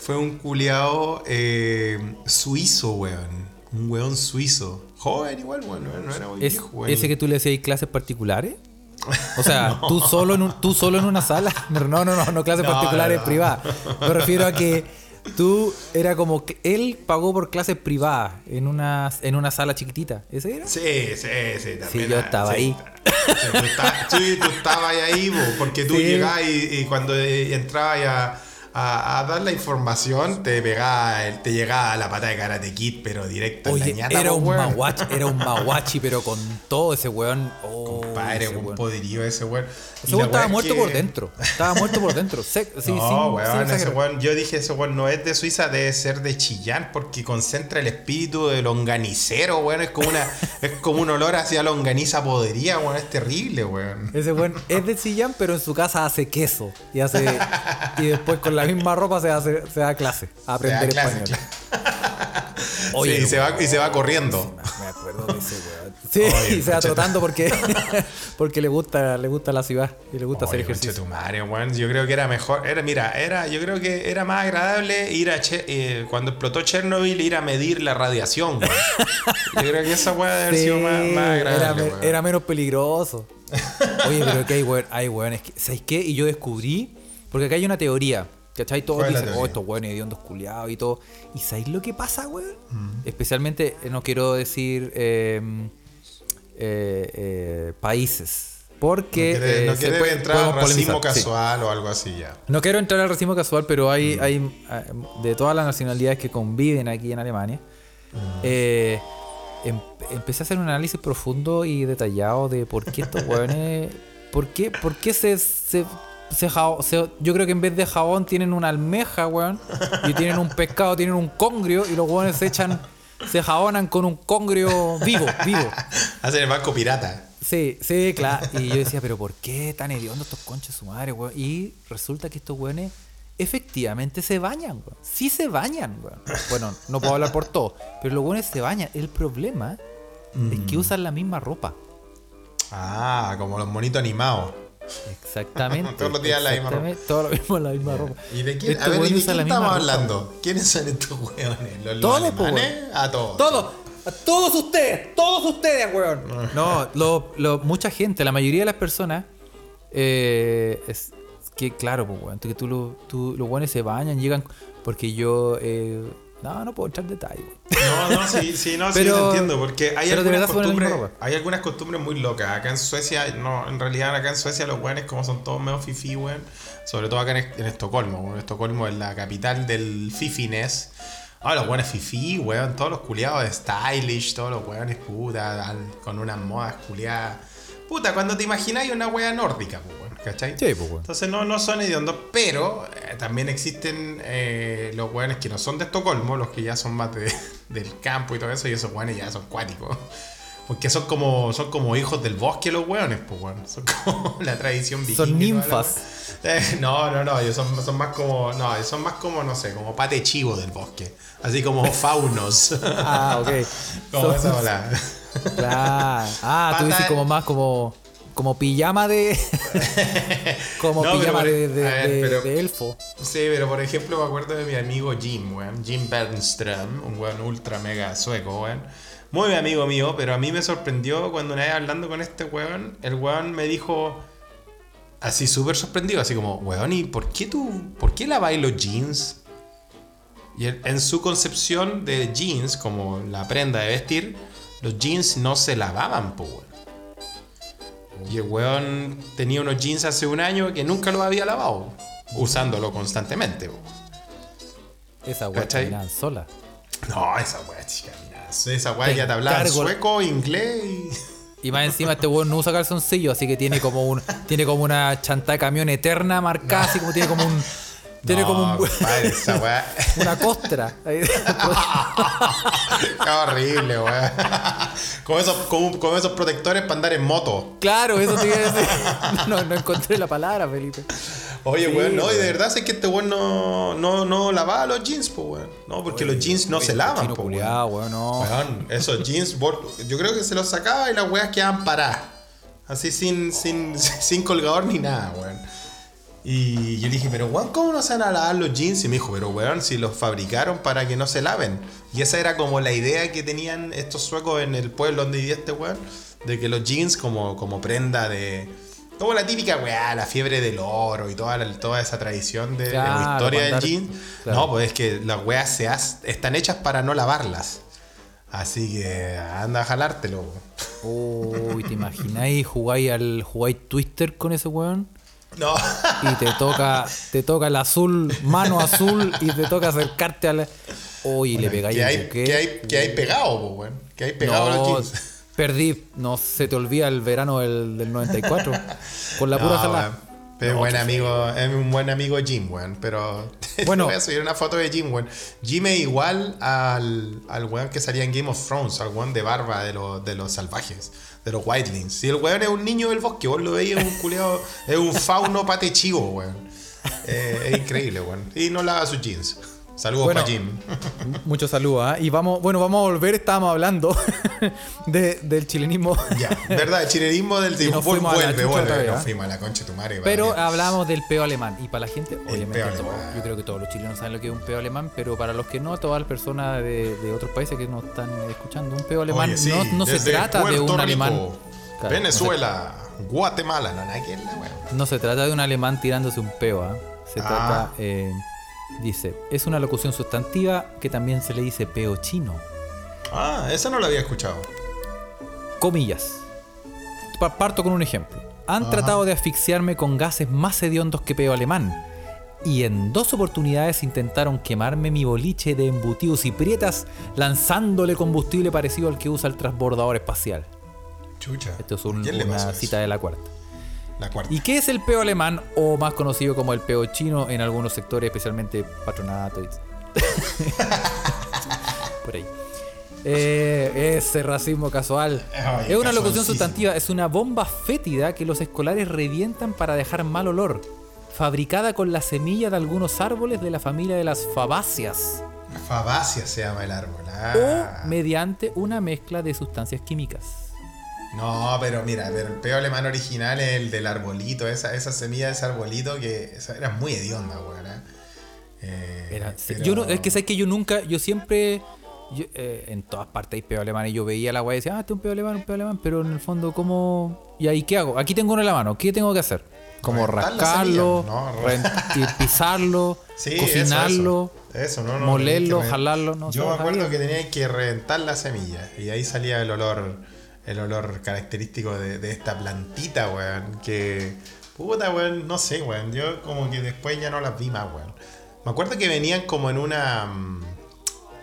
fue un culiao eh, suizo, weón. Un weón suizo. Joven igual, weón, no, no era muy ¿Es, viejo, weón. ¿Ese que tú le decías clases particulares? O sea, (laughs) tú solo en un- tú solo en una sala. (laughs) No, no, no, no, clases No, particulares no. privadas. Me refiero a que tú era como que él pagó por clases privadas en una, en una sala chiquitita. ¿Ese era? Sí, sí, sí. También, Sí, yo estaba ahí. Sí, tú, está- sí, tú estabas ahí, bo, porque tú (laughs) Sí. llegabas y, y cuando entrabas a, a- a dar la información, te pegaba, te llegaba la pata de Karate Kid, pero directo en Oye, la ñata, era un weón. maguachi, era un (laughs) maguachi, pero con todo ese weón. Oh, Padre, ese un weón. poderío ese weón. Ese weón estaba muerto que- por dentro. Estaba muerto por dentro. Sec- (laughs) sí, no, sin- sin weón, ese weón, yo dije, ese weón no es de Suiza, debe ser de Chillán, porque concentra el espíritu de longanicero, weón, es como una, (laughs) es como un olor hacia longaniza podería, weón, es terrible, weón. Ese weón es de Sillán, pero en su casa hace queso. Y hace y después con la misma ropa se, da clase a aprender clase, español. (laughs) Sí, y, se va, y se va corriendo. Me acuerdo de ese weón. (laughs) Sí, Oye, y se va trotando porque, (laughs) porque le gusta, le gusta la ciudad y le gusta hacer Oye, ejercicio. conchetumare, weón, yo creo que era mejor, era, mira, era, yo creo que era más agradable ir a Che- eh, cuando explotó Chernobyl ir a medir la radiación, weón. Yo creo que esa weá debe haber Sí, sido más, más era, agradable. weón. era menos peligroso. Oye, pero que hay weón, hay weones que, ¿sabes qué? Y yo descubrí, porque acá hay una teoría, ¿cachai? Todos ¿Cuál es la dicen, oh, estos weones hediondos culiados y todo. ¿Y sabéis lo que pasa, weón? Mm. Especialmente, eh, no quiero decir eh, eh, eh, países. Porque no quiere, se puede- entrar al racismo sí. casual o algo así ya. No quiero entrar al racismo casual, pero hay, Mm. hay de todas las nacionalidades que conviven aquí en Alemania. Mm. em- empecé a hacer un análisis profundo y detallado de por qué estos (laughs) hueones. ¿Por qué, por qué se, se, se Yo creo que en vez de jabón tienen una almeja, weón. Y tienen un pescado, tienen un congrio. Y los hueones se echan. Se jabonan con un congrio vivo, vivo. Hacen el banco pirata. Sí, sí, claro. Y yo decía, pero ¿por qué tan hediondos estos conches su madre, weón? Y resulta que estos weones efectivamente se bañan, weón. Sí se bañan, weón. Bueno, no puedo hablar por todo, pero los weones se bañan. El problema es que usan la misma ropa. Ah, como los monitos animados. Exactamente. (laughs) Todos los días la misma ropa. Todos los mismos la misma ropa. ¿Y de quién, Este a ver, ¿y weón de quién estamos ropa. hablando? ¿Quiénes son estos weones? ¿Los, Todos, po, alemanes? A todos. Todos, a todos ustedes, todos ustedes, weón. (laughs) No, lo, lo- mucha gente, la mayoría de las personas, eh, es que claro, pues, weón, que tú, lo- tú- los weones se bañan, llegan, porque yo, eh, no, no puedo entrar en detalle. weón. No, no, sí, sí, no, sí, Pero- te entiendo, porque hay algunas costumbres, hay algunas costumbres muy locas. Acá en Suecia, no, en realidad acá en Suecia los weones como son todos medio fifi, weón. Sobre todo acá en, en Estocolmo, weón. Estocolmo es la capital del fifiness. Ah, los weones fifi, weón, todos los culiados de stylish, todos los weones puta, con unas modas culiadas. Puta, cuando te imagináis una wea nórdica, pues, weón, ¿cachai? Sí, pues, weón. Entonces no, no son hediondos, pero eh, también existen eh, los weones que no son de Estocolmo, los que ya son más de- (laughs) del campo y todo eso, y esos weones ya son cuáticos. Porque son como, son como hijos del bosque los weones, pues weón. Son como (laughs) la tradición vikinga. Son ninfas. Eh, no, no, no, ellos son, son más como. No, ellos son más como, no sé, como pate chivo del bosque. Así como (laughs) faunos. Ah, ok. como esa bola. Claro. Ah, tú dices como más como, como pijama de. (laughs) como No, pero pijama por- de, de- a ver, de- pero- de elfo. Sí, pero por ejemplo me acuerdo de mi amigo Jim, weón. Jim Bernström, un weón ultra mega sueco, weón. Muy amigo mío, pero a mí me sorprendió cuando una vez hablando con este weón, el weón me dijo así súper sorprendido, así como, weón, ¿y por qué tú, por qué laváis los jeans? Y en su concepción de jeans, como la prenda de vestir, los jeans no se lavaban, weón. Y el weón tenía unos jeans hace un año que nunca los había lavado, usándolo constantemente. Esa weá caminaban sola. No, esa weá, mira, esa weá ya te hablaba sueco, inglés y... Y más encima este weón no usa calzoncillo, así que tiene como un tiene como una chanta de camión eterna marcada, así como tiene como un tiene No, como un, compadre, esa weá... (laughs) una costra. Ahí- (laughs) Qué horrible, weá. Con esos, con, con esos protectores para andar en moto. claro, eso iba a decir. (laughs) No, no encontré la palabra, Felipe. Oye, Sí, weón, no, y de verdad es que este weón no, no, no lavaba los jeans, pues, weón. No, porque los jeans no se lavan, Chino po, weón. no. Weón, esos jeans, yo creo que se los sacaba y las weas quedaban paradas. Así sin, sin, sin colgador ni nada, weón. Y yo le dije, pero weón, ¿cómo no se van a lavar los jeans? Y me dijo, pero weón, si los fabricaron para que no se laven. Y esa era como la idea que tenían estos suecos en el pueblo donde vivía este weón, de que los jeans como, como prenda de... Como la típica weá, la fiebre del oro y toda, la- toda esa tradición de, de la Claro, historia del jean. claro. No, pues es que las weas se haz- están hechas para no lavarlas. Así que anda a jalártelo. Uy, ¿te imagináis jugáis al jugáis Twister con ese weón? No. Y te toca, te toca el azul, mano azul, y te toca acercarte al. Uy, le pegáis que hay, buque. que hay, que hay pegado, weón. Que hay pegado a los No, jeans. perdí. No se te olvida el verano del, del 94. Con la (laughs) pura No, jalada. weón. Pero buen amigo, es un buen amigo Jim, weón. Pero (laughs) Bueno. voy a subir una foto de Jim, weón. Jim es igual al, al weón que salía en Game of Thrones, al weón de barba de los, de los salvajes, de los Wildlings. Si el weón es un niño del bosque, vos lo veis, es un culeado, es un fauno pate chivo, weón. Eh, es increíble, weón. Y no lava sus jeans. Saludos Bueno. para Jim. (laughs) Mucho saludo, ¿ah? Y vamos, bueno, vamos a volver, estábamos hablando (laughs) de- del chilenismo. Ya, verdad, el chilenismo del (laughs) la vuelve, vuelve. Nos ¿ah? fuimos a la concha de tu madre. Pero vale. hablamos del peo alemán. Y para la gente, obviamente, todo- yo creo que todos los chilenos saben lo que es un peo alemán, pero para los que no, todas las personas de, de otros países que nos están escuchando, un peo alemán Oye, sí, no, no se trata de un Rico, alemán. Claro, Venezuela, Guatemala, no, nada que ver la wea. No se, no se trata de un alemán tirándose un peo, ¿ah? Se Ah. trata, eh, dice, es una locución sustantiva que también se le dice peo chino. Ah, esa no la había escuchado. Comillas. Pa- Parto con un ejemplo. Han Ajá. tratado de asfixiarme con gases más hediondos que peo alemán. Y en dos oportunidades intentaron quemarme mi boliche de embutidos y prietas lanzándole combustible parecido al que usa el transbordador espacial. Chucha. Esto es un- ¿Quién le pasó una cita de la cuarta. La cuarta. ¿Y qué es el peo alemán o más conocido como el peo chino en algunos sectores, especialmente patronato? (laughs) Por ahí. Eh, ese racismo casual. Ay, es una locución sustantiva, es una bomba fétida que los escolares revientan para dejar mal olor. Fabricada con la semilla de algunos árboles de la familia de las fabáceas. Fabacia se llama el árbol. O Ah. mediante una mezcla de sustancias químicas. No, pero mira, pero el peo alemán original es el del arbolito, esa, esa semilla de ese arbolito que esa era muy hedionda, weón. ¿eh? Eh, Era- sí, pero- Yo no, es que sabes que yo nunca, yo siempre, yo, eh, en todas partes hay peo alemán y yo veía la weá y decía, ah, este es un peo alemán, un peo alemán, pero en el fondo, ¿cómo? ¿Y ahí qué hago? Aquí tengo uno en la mano, ¿qué tengo que hacer? Como rascarlo, ¿no? (laughs) pisarlo, (laughs) Sí, cocinarlo, Eso, eso, no, no, molerlo, jalarlo, no Yo me acuerdo que tenía que reventar la semilla y ahí salía el olor, el olor característico de, de esta plantita, weón. Que, puta, weón, no sé, weón. Yo como que después ya no las vi más, weón. Me acuerdo que venían como en una... mm,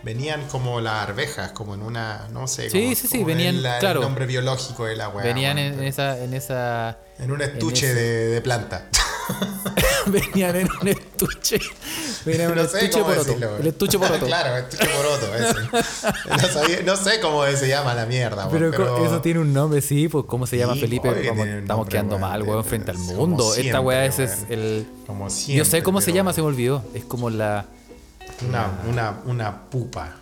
Venían como las arvejas, como en una, no sé, Sí, como- sí, sí, como venían, el, el claro. nombre biológico de la weá. venían weón, en esa, en esa, en un estuche ese- de, de planta. (laughs) venían en un estuche, venían en un No sé estuche decirlo, weón. el estuche poroto. (laughs) claro, estuche poroto, ese. No, sabía- no sé cómo se llama la mierda, Pero, co- eso tiene un nombre, sí, pues cómo se llama Sí, Felipe, un estamos nombre, quedando mal, weón, frente al como mundo. Esta weá ese es weón. el. Como Yo sé cómo se pero llama, se me olvidó. Es como la. Una, una, una pupa.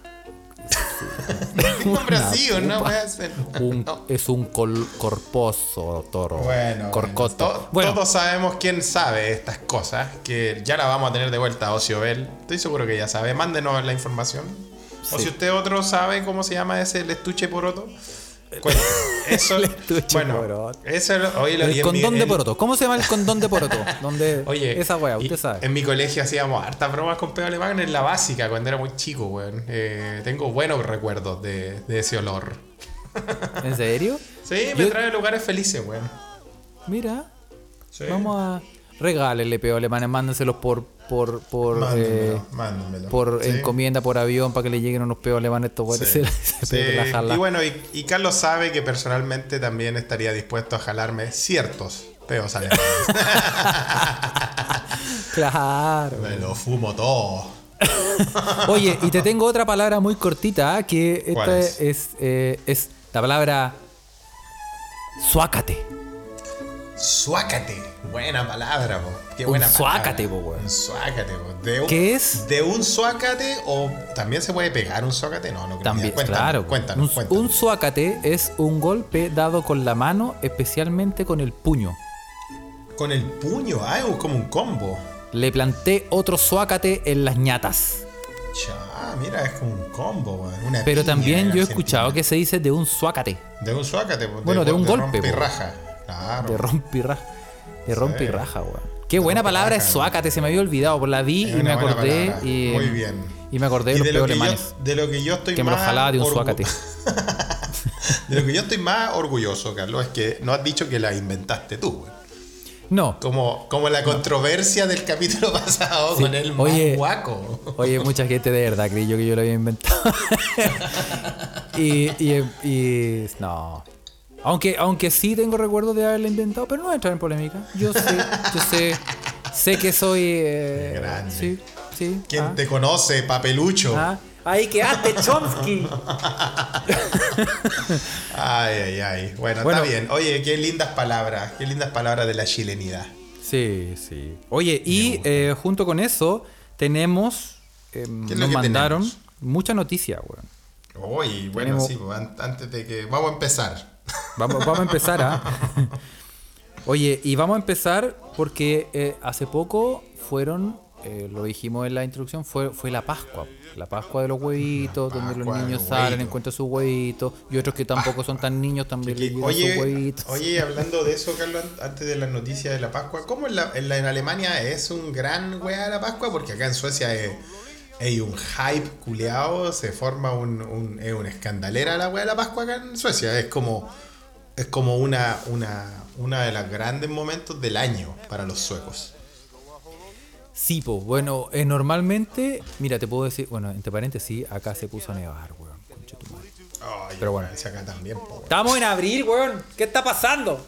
(laughs) Un nombre Una así, ¿o no? Un. Es un col- corposo toro. Bueno, corcoto. bueno, to- Bueno, todos sabemos quién sabe estas cosas, que ya la vamos a tener de vuelta a Ociobel. Estoy seguro que ya sabe. Mándenos la información. O si usted otro sabe cómo se llama ese el estuche poroto. Cuente. (laughs) Eso, bueno, poroto. eso lo- oye, lo el en mi- condón de poroto. ¿Cómo se llama el condón de poroto? (laughs) Donde Oye, esa weá, usted sabe. En mi colegio hacíamos hartas bromas con peo alemán en la básica cuando era muy chico, weón. Eh, tengo buenos recuerdos de, de ese olor. ¿En serio? (laughs) Sí, me Yo- trae lugares felices, weón. Mira, Sí. vamos a. Regálenle peo alemanes, mándenselos por. Por, por eh, Mándemelo, mándemelo. por Sí. encomienda por avión para que le lleguen unos peos alemanes estos weones. Sí. (laughs) Y bueno, y, y Carlos sabe que personalmente también estaría dispuesto a jalarme ciertos peos alemanes. (laughs) Claro. Me lo fumo todo. (laughs) Oye, y te tengo otra palabra muy cortita, ¿ah? que ¿Cuál esta es? es, eh, es la palabra suácate. Suácate. Buena palabra, po. Qué Un suácate, palabra. po, weón. Un suácate, po. De un- ¿Qué es? ¿De un suácate o también se puede pegar un suácate? No, no creo. También, cuéntanos, claro. Cuéntanos, un, cuéntanos. un suácate es un golpe dado con la mano, especialmente con el puño. Con el puño, ah, es como un combo. Le planté otro suácate en las ñatas. Cha, mira, es como un combo, weón. Una Pero también yo he escuchado que se dice de un suácate. De un suácate, po, Bueno, de un golpe, rompe y po. raja. Claro. De rompirraja. De rompirraja, weón. Qué buena palabra es suácate, se me había olvidado. Pues la vi y me acordé. Y, Muy bien. Y me acordé de los que alemanes. de lo que yo estoy Que me lo más jalaba de un suácate. (laughs) de lo que yo estoy más orgulloso, Carlos, es que no has dicho que la inventaste tú, güey. No. Como, como la controversia del capítulo (laughs) pasado Sí. con el Oye. guaco. Oye, mucha gente de verdad creyó que yo lo había inventado. (laughs) y, y, y- no. Aunque, aunque sí tengo recuerdos de haberla inventado, pero no voy a entrar en polémica. Yo sé, yo sé, sé que soy. eh, Grande. Sí, sí. ¿Quién ah, te conoce, papelucho? ah. Ahí quedaste, Chomsky. Ay, ay, ay. Bueno, Bueno. está bien. Oye, qué lindas palabras. Qué lindas palabras de la chilenidad. Sí, sí. Oye, y eh, junto con eso tenemos. eh, ¿Qué es lo nos que mandaron tenemos? mucha noticia, weón. Oye, bueno, Tenemos- sí, pues, an- antes de que. Vamos a empezar. Vamos, vamos a empezar, ¿ah? (laughs) Oye, y vamos a empezar porque eh, hace poco fueron, eh, lo dijimos en la introducción, fue, fue la Pascua. La Pascua de los huevitos, donde los niños salen, encuentran sus huevitos, y otros que tampoco son tan niños también les llegan sus Oye, huevitos. oye, hablando de eso, Carlos, antes de las noticias de la Pascua, ¿cómo en, la- en, la- en Alemania es un gran wea la Pascua? Porque acá en Suecia es- hay un hype culeado, se forma un, un, es una escandalera la wea de la Pascua acá en Suecia. Es como, es como una, una, una de los grandes momentos del año para los suecos. Sí, pues, bueno, eh, normalmente, mira, te puedo decir, bueno, entre paréntesis, acá se puso a nevar, weón. Pero bueno. acá también, po. Estamos en abril, weón. ¿Qué está pasando?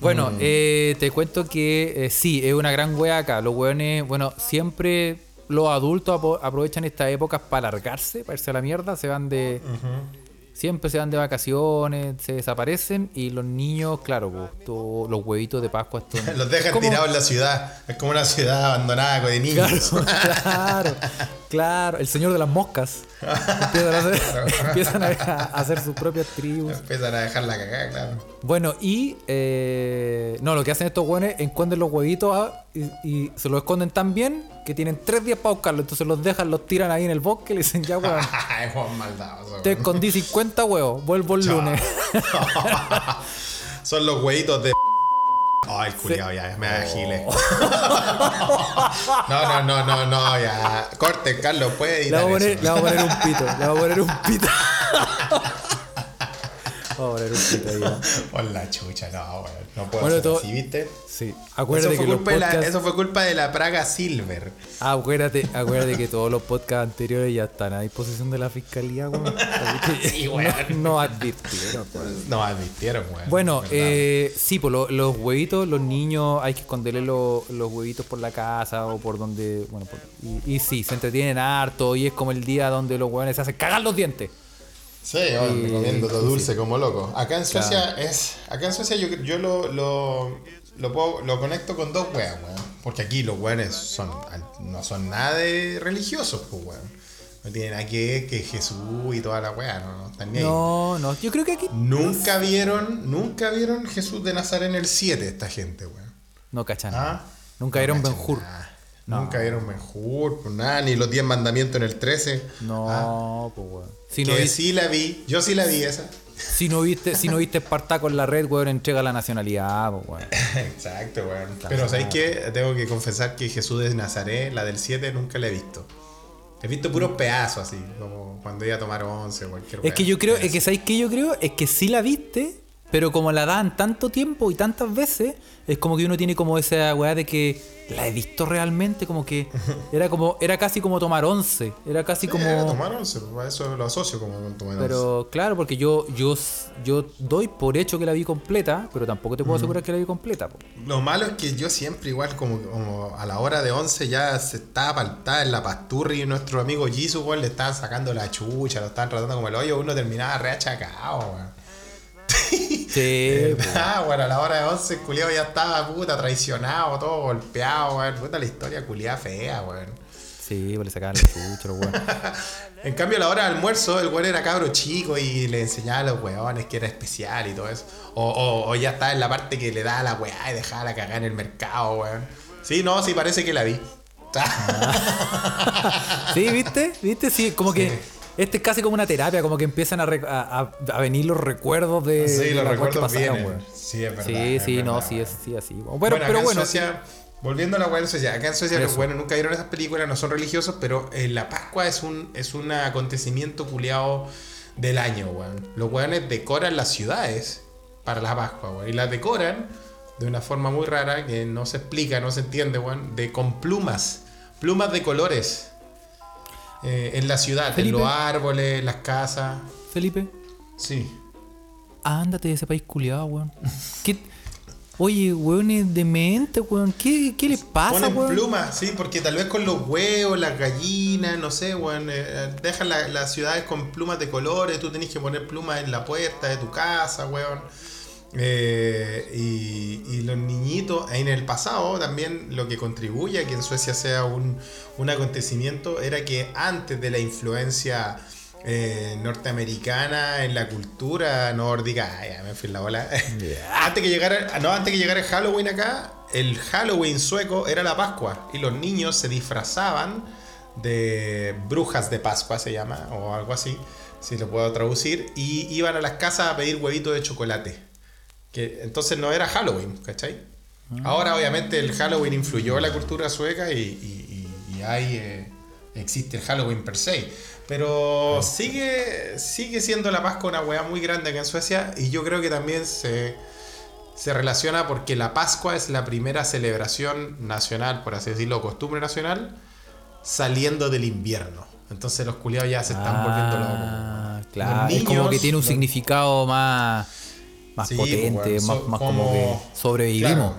Bueno, Mm. eh, te cuento que eh, sí, es una gran wea acá. Los weones, bueno, siempre los adultos aprovechan estas épocas para largarse, para irse a la mierda. Se van de, Siempre se van de vacaciones, se desaparecen y los niños, claro, pues, todo- los huevitos de Pascua. estos- (laughs) Los dejan ¿Cómo? tirados en la ciudad. Es como una ciudad abandonada de niños. Claro, claro, claro. El señor de las moscas. (laughs) Empiezan a hacer, empiezan a hacer sus propias tribus. Empiezan a dejar la cagada, claro. Bueno, y. eh, no, lo que hacen estos hueones, esconden los huevitos y, y se los esconden tan bien que tienen tres días para buscarlos. Entonces los dejan, los tiran ahí en el bosque y le dicen, ya, (laughs) maldadoso. Te escondí 50 huevos, vuelvo el lunes. (laughs) Son los huevitos de. (laughs) El culiao, ya, me da gile. No, no, no, no, no, ya. Corte, Carlos, puede Le vamos, a poner, eso. le vamos a poner un pito, le vamos a poner un pito. ¿No? (laughs) Por la chucha, no, weón. No puedo Bueno, hacer todo- así, ¿viste? Sí, Eso acuérdate fue, que los culpa la, eso fue culpa de la Praga Silver. Acuérdate, acuérdate que todos los podcasts anteriores ya están a disposición de la fiscalía, weón. (laughs) Sí, weón. (laughs) No, no advirtieron, weón. No advirtieron, weón. Bueno, eh, sí, pues lo- los huevitos, los niños, hay que esconderle lo- los huevitos por la casa o por donde. Bueno, por- y, y sí, se entretienen harto y es como el día donde los huevones se hacen cagar los dientes. Sí, y- comiendo todo sí. dulce como loco. Acá en Suecia es. Acá en Suecia yo, yo lo, lo, lo, puedo- lo conecto con dos weas, weón. Porque aquí los weones son, no son nada de religiosos, pues weón. No tienen nada que que Jesús y toda la wea, no, no están ni ahí. No, no, yo creo que aquí. Nunca vieron, nunca vieron Jesús de Nazaret en el 7, esta gente, weón. No cachan. ¿Ah? Nunca vieron cachan Ben Nada. Nunca vieron Ben Hur, pues nada, ni los 10 mandamientos en el 13. No, Ah, pues weón. Si no, que viste, sí la vi, yo sí la vi esa. si no viste, si no viste Espartaco en la red, weón, entrega la nacionalidad, pues weón. (laughs) Exacto, weón. Pero ¿sabéis qué? Tengo que confesar que Jesús de Nazaret, la del 7, nunca la he visto. He visto puros pedazos así, como cuando iba a tomar once o cualquier Es que yo creo, es que ¿sabéis qué yo creo? Es que sí la viste, pero como la dan tanto tiempo y tantas veces, es como que uno tiene como esa weá de que la he visto realmente, como que (laughs) era como, era casi como tomar once. Era casi Sí, como. era tomar once, pues, eso lo asocio como tomar once. Pero claro, porque yo, yo, yo doy por hecho que la vi completa, pero tampoco te puedo asegurar que la vi completa. po. Lo malo es que yo siempre, igual como, como a la hora de 11 ya se estaba paltada en la pasturri y nuestro amigo Jisoo, le estaban sacando la chucha, lo estaban tratando como el hoyo, uno terminaba re achacado, weón. Sí, po. Ah, bueno, a la hora de 11 el culiao ya estaba puta traicionado, todo golpeado, weón. Puta la historia culiada fea, weón. sí, pues le sacaban chucha, los weones. (laughs) En cambio, a la hora de almuerzo, el weón era cabro chico y le enseñaba a los weones que era especial y todo eso. O, o- o ya estaba en la parte que le daba la weá y dejaba la cagada en el mercado, weón. Sí, no, sí parece que la vi. (laughs) (laughs) Sí, ¿viste? ¿Viste? Sí, como que este es casi como una terapia, como que empiezan a, re- a- a- a venir los recuerdos de, Sí, de los recuerdos pasaron, vienen. Sí, es verdad. Sí, es sí, no, verdad, sí, weón. es sí, así. Pero, Bueno, pero bueno, Suecia, volviendo a la en Suecia, acá en Suecia los weones nunca vieron esas películas, no son religiosos, pero eh, la Pascua es un, es un acontecimiento culiado del año, weón. Los weones decoran las ciudades para la Pascua, weón. Y las decoran de una forma muy rara que no se explica, no se entiende, weón. De, con plumas, plumas de colores. Eh, en la ciudad, Felipe. en los árboles, en las casas. Felipe, Sí. ándate de ese país culiado, weón. ¿Qué? Oye, weón, es demente, weón. ¿Qué, qué les pasa, Ponen weón? plumas, sí, porque tal vez con los huevos, las gallinas, no sé, weón, eh, dejan la- las ciudades con plumas de colores, tú tenés que poner plumas en la puerta de tu casa, weón. Eh, y, y los niñitos, en el pasado también lo que contribuye a que en Suecia sea un, un acontecimiento era que antes de la influencia eh, norteamericana en la cultura nórdica, ay, me fui en la bola. (laughs) antes que llegara, no, antes que llegara el Halloween acá, el Halloween sueco era la Pascua y los niños se disfrazaban de brujas de Pascua se llama o algo así, si lo puedo traducir, y iban a las casas a pedir huevitos de chocolate. Que entonces no era Halloween, ¿cachai? Ahora obviamente el Halloween influyó en la cultura sueca y, y- y- y hay, eh, existe el Halloween per se. Pero sigue, sigue siendo la Pascua una weá muy grande acá en Suecia y yo creo que también se, se relaciona porque la Pascua es la primera celebración nacional, por así decirlo, costumbre nacional, saliendo del invierno. Entonces los culiados ya se están volviendo locos. Ah, Los claro. es como niños, que tiene un los- significado más, más Sí, potente, pues, más, so- más como, que sobrevivimos. Claro,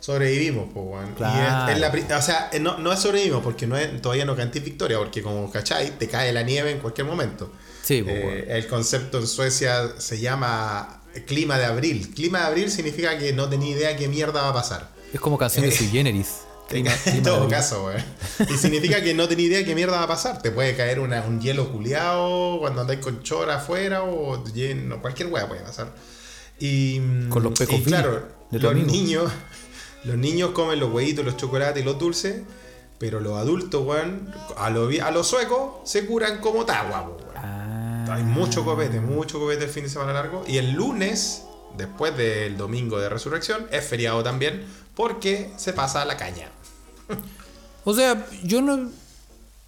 sobrevivimos, pues. Claro. Y es, es la o sea, eh, no, no es sobrevivimos porque no es, todavía no cantís victoria, porque como cachai, te cae la nieve en cualquier momento. Sí, pues, Eh, el concepto en Suecia se llama clima de abril. Clima de abril significa que no tenía idea qué mierda va a pasar. Es como canción de Eh, Sui Generis. Clima- (laughs) en clima (laughs) todo caso, güey. Y significa que no tenía idea qué mierda va a pasar. Te puede caer una- un hielo culeado cuando andáis con chora afuera o lleno, cualquier weá puede pasar. Y, mm, Con los pecos y claro, de los amigo. niños, (laughs) los niños comen los huevitos, los chocolates y los dulces, pero los adultos, weón, a los a los suecos se curan como tagua, weón. Ah. Hay mucho copete, mucho copete el fin de semana largo. Y el lunes, después del domingo de resurrección, es feriado también porque se pasa a la caña. (laughs) O sea, yo no.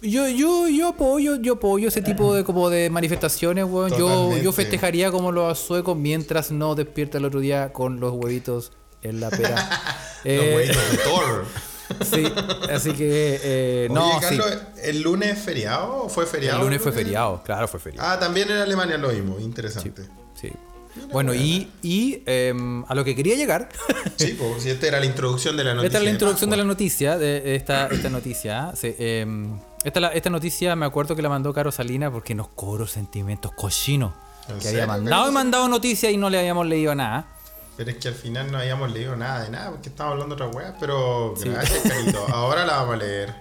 Yo, yo, yo apoyo, yo apoyo ese tipo de como de manifestaciones, weón. Yo, Totalmente. yo festejaría como los suecos mientras no despierta el otro día con los huevitos en la pera. (laughs) Los Eh, huevitos de Thor. (laughs) sí, así que eh, no, sí. Carlos, ¿el lunes es feriado o fue feriado? El lunes fue feriado, claro, fue feriado. Ah, también en Alemania lo mismo, interesante. Sí. Bueno, y, y em, a lo que quería llegar, (laughs) Sí, pues si esta era la introducción de la noticia. esta es la introducción de la Pascua. noticia, de esta, esta noticia. ¿ah? Se, em, esta, la- esta noticia me acuerdo que la mandó Caro Salina porque nos cobró sentimientos cochinos. ¿En Que había mandado y mandado noticias y no le habíamos leído nada. Pero es que al final no habíamos leído nada de nada, porque estábamos hablando de otra weá, pero gracias, Carito. (laughs) Ahora la vamos a leer.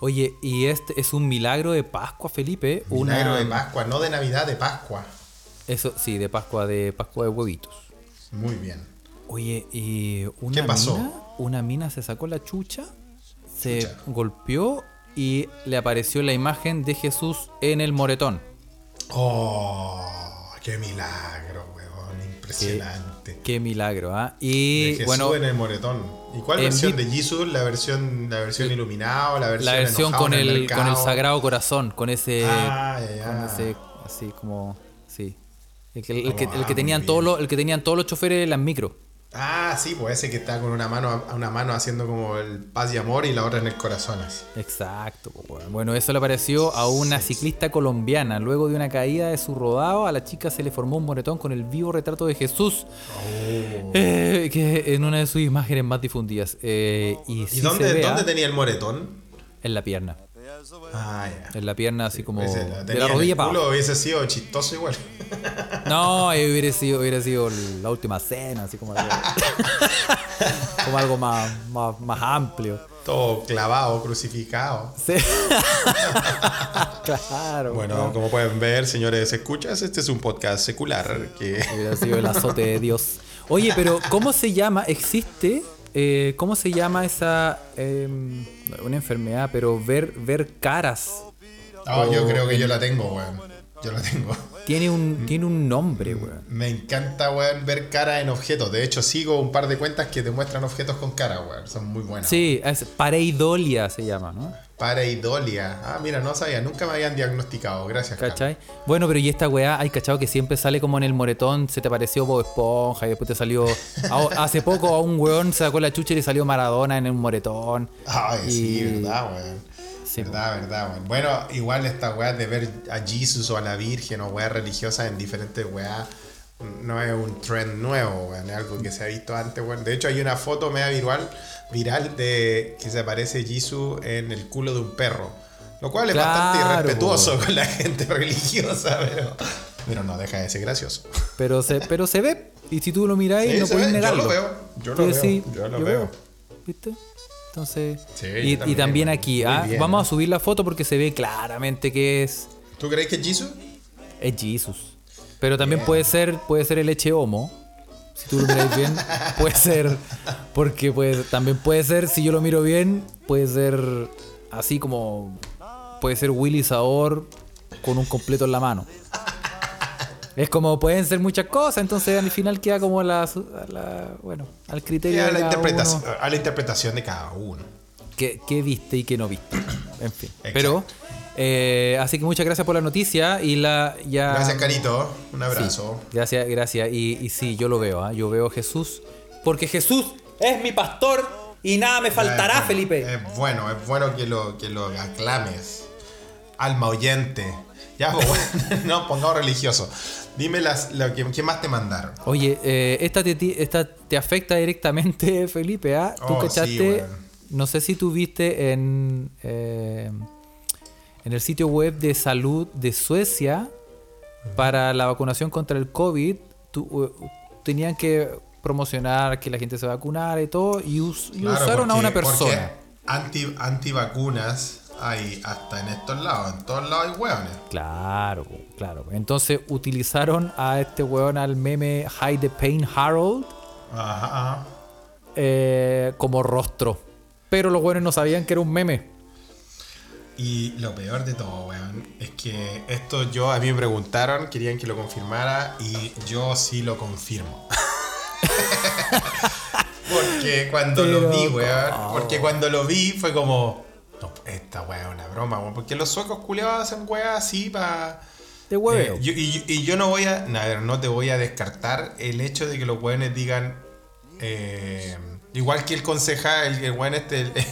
Oye, y este es un milagro de Pascua, Felipe. Milagro una, de Pascua, no de Navidad, de Pascua. Eso, sí, de Pascua, de Pascua de huevitos. Muy bien. Oye, y una ¿Qué pasó? mina, una mina se sacó la chucha, se Chucha. golpeó y le apareció la imagen de Jesús en el moretón. Oh, qué milagro, weón. Impresionante. Qué milagro, ¿ah? De Y Jesús bueno, en el moretón. ¿Y cuál versión de Jesus? ¿La versión, la versión iluminado? ¿La versión, la versión con el, con el Sagrado Corazón, con ese, Ah, con ese, así como, sí. El que, el Oh, que, el que muy tenían todos los, el que tenían todos los choferes de las micro. Ah, sí, pues ese que está con una mano, una mano haciendo como el paz y amor y la otra en el corazón. así. Exacto. weón. Bueno, eso le pareció a una ciclista colombiana. Luego de una caída de su rodado, a la chica se le formó un moretón con el vivo retrato de Jesús, Oh. eh, que en una de sus imágenes más difundidas. Eh, y ¿Y dónde, se dónde tenía el moretón? en la pierna. Ah, ya. En la pierna, así como de la rodilla el para culo hubiese sido chistoso igual. No, hubiera sido, hubiera sido la última cena, así como algo, (laughs) como algo más, más, más amplio. Todo clavado, crucificado. Sí. claro. Bueno, ¿no? como pueden ver, señores escuchas, este es un podcast secular que... Hubiera sido el azote de Dios. Oye, pero ¿cómo se llama? ¿Existe? Eh, ¿Cómo se llama esa em, una enfermedad? Pero ver ver caras. Ah, yo O creo que yo la tengo, weón. Yo la tengo. Tiene un tiene un nombre, weón. Me encanta, weón, ver cara en objetos. De hecho, sigo un par de cuentas que te muestran objetos con cara, weón. Son muy buenas. Sí, es pareidolia se llama, ¿no? Pareidolia. Ah, mira, no sabía. Nunca me habían diagnosticado. Gracias, Carlos. ¿Cachai? Bueno, pero y esta weá, hay cachado que siempre sale como en el moretón, se te apareció Bob Esponja y después te salió. (laughs) a- hace poco a un weón se sacó la chucha y le salió Maradona en un moretón. Ay, sí, verdad, weón. Sí, verdad, verdad, weón. Bueno, igual esta weá de ver a Jesus o a la Virgen o weas religiosas en diferentes weas no es un trend nuevo. Es algo que se ha visto antes. De hecho, hay una foto media viral, viral de que se aparece Jesus en el culo de un perro. Lo cual es bastante irrespetuoso con la gente (laughs) religiosa, pero, pero no deja de ser gracioso. Pero se, pero se ve. Y si tú lo miráis, Sí, no puedes ve, yo negarlo. lo veo, yo lo veo, yo lo veo. ¿Viste? Entonces. Sí, y, también, y también weón. aquí, ah, bien, vamos a subir la foto porque se ve claramente que es. ¿Tú crees que es? Es Jesus. Pero también puede ser, puede ser el leche homo. Si tú lo miras bien, puede ser. Porque puede, también puede ser, si yo lo miro bien, puede ser así como. Puede ser Willy Saor con un completo en la mano. Es como pueden ser muchas cosas, entonces al final queda como la, a la- bueno, al criterio a, de la cada interpretación, uno. a la interpretación de cada uno. qué, qué viste y qué no viste. En fin. Exacto. Pero, eh, así que muchas gracias por la noticia y la ya. Gracias, Carito. Un abrazo. Sí, gracias, gracias. Y, y sí, yo lo veo, ¿ah? yo veo a Jesús. Porque Jesús es mi pastor y nada me faltará, Es- Felipe. Es bueno, es bueno que lo, que lo aclames. Alma oyente. Ya, pues, (laughs) bueno, no pongamos religioso. Dime las, lo que, ¿qué más te mandaron? Oye, eh, esta, te, esta te afecta directamente, (laughs) Felipe, ¿ah? Tú Oh, sí, no sé si tú viste en, eh, en el sitio web de salud de Suecia para la vacunación contra el COVID, tu- uh, tenían que promocionar que la gente se vacunara y todo, y, us- y Claro, usaron a una persona. porque Anti, antivacunas hay hasta en estos lados. En todos lados hay hueones. Claro, claro. Entonces utilizaron a este weón, al meme Hide the Pain Harold, Ajá, ajá. eh, como rostro. Pero los weones no sabían que era un meme. Y lo peor de todo, weón, es que esto yo a mí me preguntaron, querían que lo confirmara y yo sí lo confirmo. (laughs) porque cuando lo vi, weón, porque cuando lo vi fue como, no, esta weá es una broma, weón, porque los suecos culiados hacen weá así para... De hueveo. y, y yo no voy a, a ver, no te voy a descartar el hecho de que los weones digan, eh, igual que el concejal, el, el weón este, el, (laughs)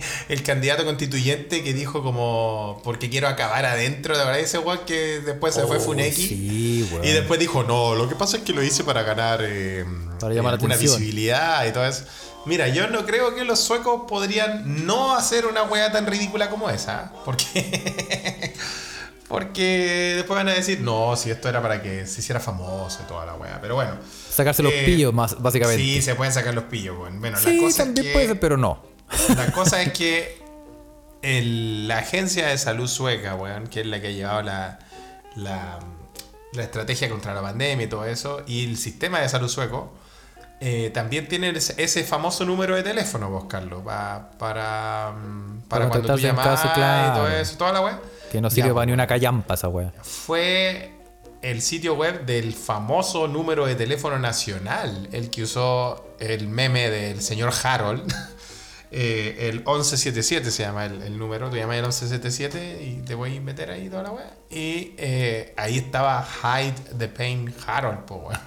(laughs) el candidato constituyente que dijo como, porque quiero acabar adentro, de verdad, ese weón que después se fue Oh, Funeki. sí. Y después dijo, no, lo que pasa es que lo hice para ganar eh, Para llamar la alguna atención. visibilidad y todo eso. Mira, yo no creo que los suecos podrían no hacer una wea tan ridícula como esa. Porque. (laughs) Porque después van a decir, no, si esto era para que se hiciera famoso y toda la wea. Pero bueno. Sacarse los eh, pillos, más, básicamente. Sí, se pueden sacar los pillos. Bueno, bueno la Sí, cosa también es que, puede ser, pero no. La cosa es que el- la agencia de salud sueca, weón, que es la que ha llevado la, la, la estrategia contra la pandemia y todo eso, y el sistema de salud sueco, eh, también tiene ese, famoso número de teléfono, vos, Carlos, pa- para, mm, para, Para cuando tú llamas caso, y todo eso, toda la weá. Que no sirve Ya, para ni una callampa esa wea. Fue el sitio web del famoso número de teléfono nacional, el que usó el meme del señor Harold. (laughs) Eh, el 1177 se llama el, el número, tú llamas el 1177 y te voy a meter ahí toda la weá. Y eh, ahí estaba Hide the Pain Harold, po, weón.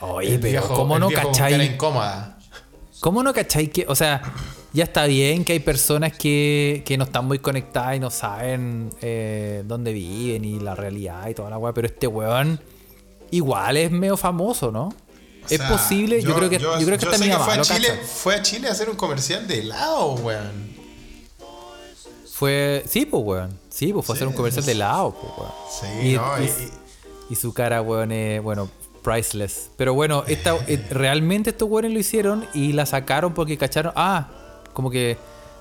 Oye, El pero viejo- ¿cómo no cachai? incómoda. ¿Cómo no cachai que, o sea, ya está bien que hay personas que, que no están muy conectadas y no saben eh, dónde viven y la realidad y toda la weá, pero este weón igual es medio famoso, ¿no? O es posible, yo, creo que, yo, creo que yo hasta sé mi que mamá fue a, Chile, cacha. fue a Chile a hacer un comercial de helado, weón. Fue, sí, pues weón, sí, pues fue a hacer un comercial de helado, pues weón. Sí, Y- ¿no? y- Y- y- Y su cara, weón, es, bueno, priceless. Pero bueno, esta, (laughs) eh, realmente estos weones lo hicieron y la sacaron porque cacharon. Ah, como que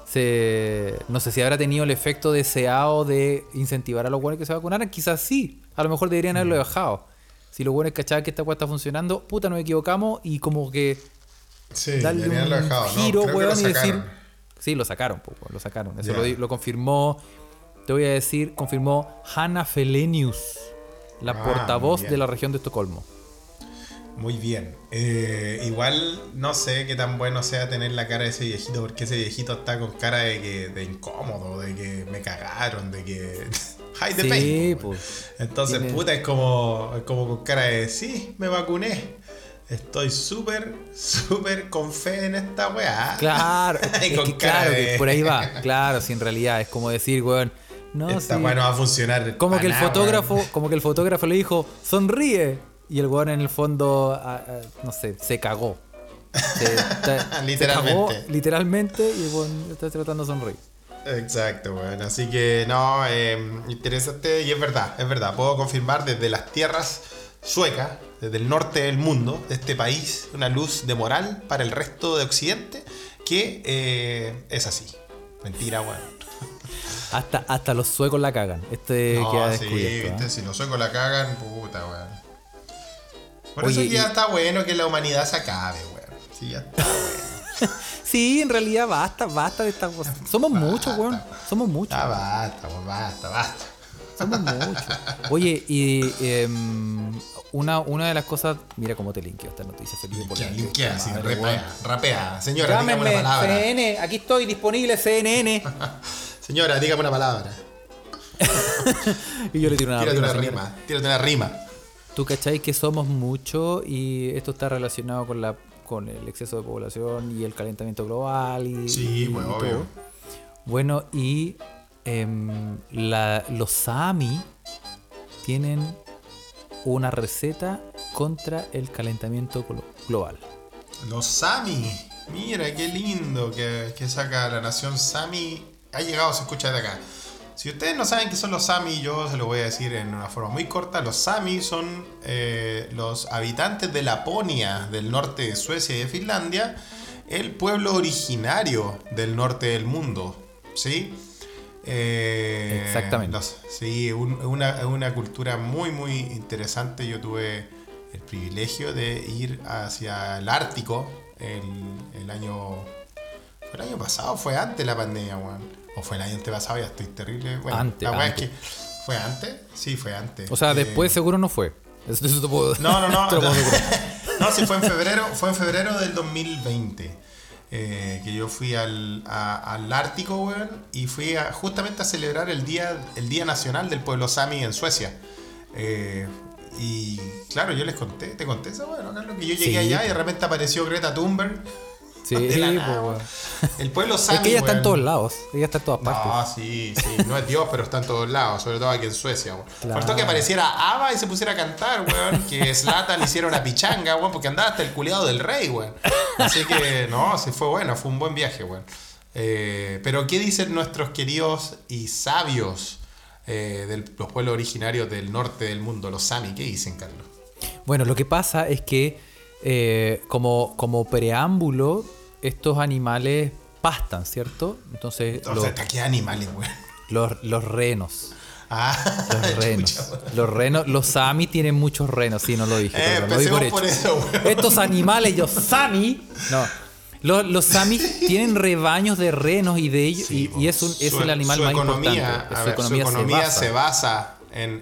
se. No sé si habrá tenido el efecto deseado de incentivar a los weones que se vacunaran. Quizás sí. A lo mejor deberían Mm. haberlo dejado. Si los weones cachaban que esta weá está funcionando, puta, nos equivocamos y como que sí, darle un dejado, ¿no? giro, que weón, y decir. Sí, lo sacaron, po, lo sacaron. Eso Ya. lo, lo confirmó. Te voy a decir, confirmó Hanna Felenius, la Ah, portavoz de la región de Estocolmo. Muy bien. Eh, igual no sé qué tan bueno sea tener la cara de ese viejito, porque ese viejito está con cara de que de incómodo, de que me cagaron, de que. (laughs) Hide the Sí, pues. Entonces, Tiene- puta, es como, es como con cara de sí, me vacuné. Estoy súper, súper con fe en esta weá. Claro, (laughs) es que claro, de- que por ahí va. (laughs) Claro, si en realidad es como decir, weón, no, Esta sí. weá no va a funcionar. Como que el nada, fotógrafo, weón. como que el fotógrafo le dijo, sonríe. Y el weón en el fondo, no sé, se cagó. Se, (laughs) se Literalmente. cagó, literalmente, y el weón está tratando de sonreír. Exacto, bueno. Así que no, eh, interesante y es verdad, es verdad. Puedo confirmar desde las tierras suecas, desde el norte del mundo, de este país, una luz de moral para el resto de Occidente, que eh, es así. Mentira, weón. Hasta, hasta los suecos la cagan. Este No, queda sí, descubierto. viste, ¿ah? si los suecos la cagan, puta, weón. Por Oye, eso que ya y- está bueno que la humanidad se acabe, weón. Sí, ya está bueno. (laughs) Sí, en realidad basta, basta de estas cosas. Somos muchos, weón. Somos muchos. Ah, basta, weón, basta, basta. Somos muchos. Oye, y em, una, una de las cosas. Mira cómo te linkeo esta noticia, Felipe. Linkea, linkea, weón. rapea, rapea. Señora, dígame una palabra. CNN, aquí estoy disponible, CNN. (laughs) Señora, dígame una palabra. (laughs) y yo le tiro una Tírate rima, una rima, tírate una rima. Tú cachai que somos muchos y esto está relacionado con la con el exceso de población y el calentamiento global y, Sí, y todo. obvio. Bueno, y em, la- los Sami tienen una receta contra el calentamiento glo- global. Los Sami. Mira, qué lindo que, que saca la nación Sami. Ha llegado, se escucha de acá. Si ustedes no saben qué son los Sami, yo se lo voy a decir en una forma muy corta. Los Sami son eh, los habitantes de Laponia, del norte de Suecia y de Finlandia, el pueblo originario del norte del mundo. ¿Sí? Eh, Exactamente. los- sí, un- una, una cultura muy, muy interesante. Yo tuve el privilegio de ir hacia el Ártico el, el año. ¿Fue el año pasado fue antes de la pandemia, weón? O fue el año antepasado, ya estoy terrible. Bueno, Antes, la weá es antes. que. ¿Fue antes? Sí, fue antes. O sea, Eh, después seguro no fue. Eso, (laughs) eso te puedo- no, no, no. (laughs) asegurar. (laughs) no, sí, fue en febrero, fue en febrero del 2020. eh, que yo fui al, a- al Ártico, weón, y fui a- justamente a celebrar el día, el día Nacional del Pueblo Sami en Suecia. Eh, y claro, yo les conté, te conté eso, bueno, Carlos, que yo llegué Sí. allá y de repente apareció Greta Thunberg. Sí, De la nada, weón. El pueblo Sami. Es que ella está en todos lados. Ella está en todas partes. No, sí, sí, no es Dios, pero está en todos lados, sobre todo aquí en Suecia. weón. Claro. Faltó que apareciera Ava y se pusiera a cantar, weón. Que (laughs) Slatan hiciera una pichanga, weón, porque andaba hasta el culiado del rey, weón. Así que, no, sí fue bueno, fue un buen viaje, weón. Eh, pero, ¿qué dicen nuestros queridos y sabios eh, de los pueblos originarios del norte del mundo, los Sami? ¿Qué dicen, Carlos? Bueno, lo que pasa es que eh, como, como preámbulo, estos animales pastan, ¿cierto? Entonces, O los, sea, ¿qué animales, weón? los, los renos. Ah, Los (laughs) renos. Los renos, los sami tienen muchos renos, sí, no lo dije. Eh, perdón, lo di por empecemos hecho. por eso, weón. Estos animales, los sami, no. Los, los samis (laughs) tienen rebaños de renos y de ellos, Sí, y, y es, un, es su- el animal más economía, importante. Su ver, economía, su economía se se basa. en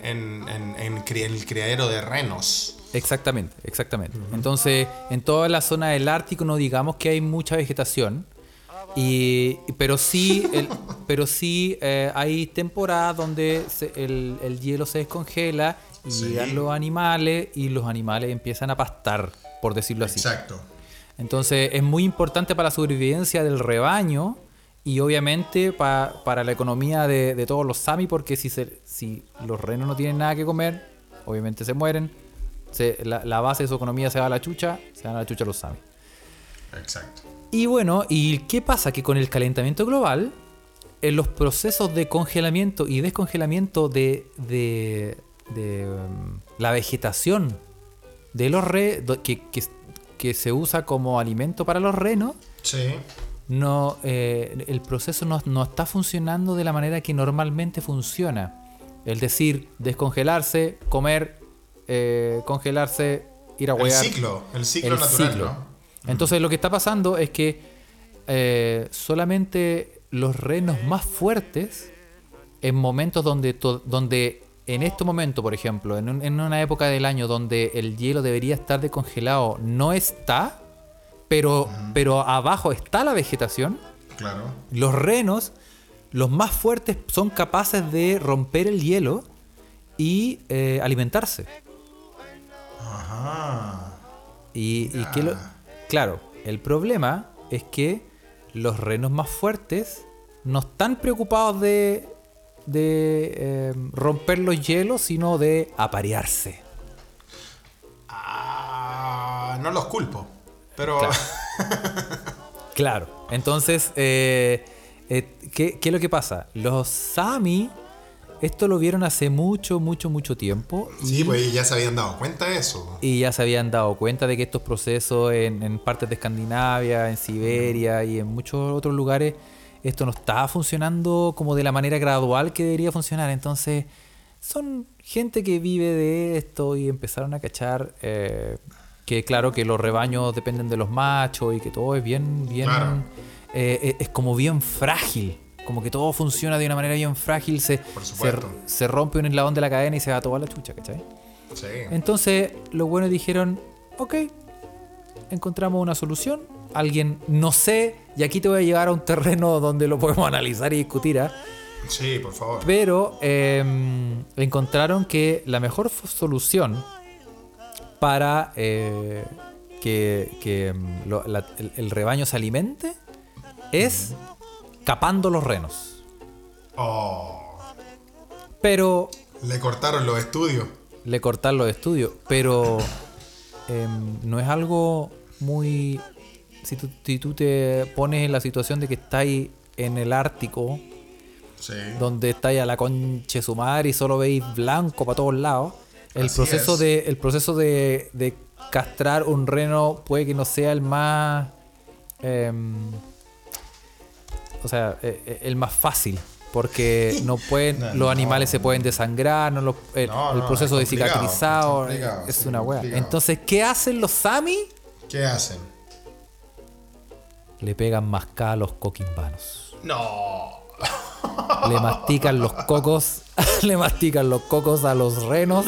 el criadero de renos. Exactamente, exactamente. Entonces, en toda la zona del Ártico no digamos que hay mucha vegetación, y, pero sí, el- (laughs) pero sí eh, hay temporadas donde se- el, el hielo se descongela y Sí. llegan los animales y los animales empiezan a pastar, por decirlo así. Exacto. Entonces es muy importante para la sobrevivencia del rebaño y obviamente pa- para la economía de, de todos los sami porque si, se- si los renos no tienen nada que comer, obviamente se mueren. Se- la, la base de su economía se va a la chucha, se van a la chucha los sami. Exacto. Y bueno, ¿y qué pasa? Que con el calentamiento global, en los procesos de congelamiento y descongelamiento de, de- de, um, la vegetación de los re, que- que se usa como alimento para los renos, Sí. no, eh, el proceso no, no está funcionando de la manera que normalmente funciona. Es decir, descongelarse, comer, eh, congelarse, ir a El huear. ciclo, el ciclo El natural, ciclo. ¿no? Entonces lo que está pasando es que eh, solamente los renos más fuertes, en momentos donde, donde en este momento, por ejemplo, en, un- en una época del año donde el hielo debería estar descongelado, no está, pero, pero abajo está la vegetación, Claro. los renos, los más fuertes, son capaces de romper el hielo y eh, alimentarse. Ajá. Y, y que lo- claro, el problema es que los renos más fuertes no están preocupados de, de eh, romper los hielos, sino de aparearse. Ah, no los culpo. Pero. Claro. Claro, entonces, eh, eh, ¿qué, qué es lo que pasa? Los Sami, esto lo vieron hace mucho, mucho, mucho tiempo. sí, pues ya se habían dado cuenta de eso. Y ya se habían dado cuenta de que estos procesos en, en partes de Escandinavia, en Siberia y en muchos otros lugares, esto no estaba funcionando como de la manera gradual que debería funcionar. Entonces, son gente que vive de esto y empezaron a cachar eh, que, claro, que los rebaños dependen de los machos y que todo es bien, bien. Claro. eh, es- es como bien frágil. Como que todo funciona de una manera bien frágil. Se, se, se rompe un eslabón de la cadena y se va toda la chucha, ¿cachai? Sí. Entonces, los buenos dijeron, ok, encontramos una solución. Alguien, no sé, y aquí te voy a llevar a un terreno donde lo podemos analizar y discutir, ¿ah? Sí, por favor. pero em, encontraron que la mejor solución para eh, que, que, em, lo- la- el, el rebaño se alimente es capando los renos. Oh. Pero Le cortaron los estudios. le cortar los estudios, pero em, no es algo muy... Si tú, si tú te pones en la situación de que estáis en el Ártico Sí. donde estáis a la conche su madre y solo veis blanco para todos lados. El Así proceso es. de el proceso de, de castrar un reno puede que no sea el más em, o sea, eh, eh, el más fácil. Porque (laughs) no pueden, No, los no. animales se pueden desangrar, no los- el, No, el proceso es de cicatrizado es complicado, eh, es sí, una complicado. Entonces, ¿qué hacen los Sami? ¿Qué hacen? Le pegan mascada a los coquimbanos. No. (laughs) Le mastican los cocos, (laughs) le mastican los cocos a los renos.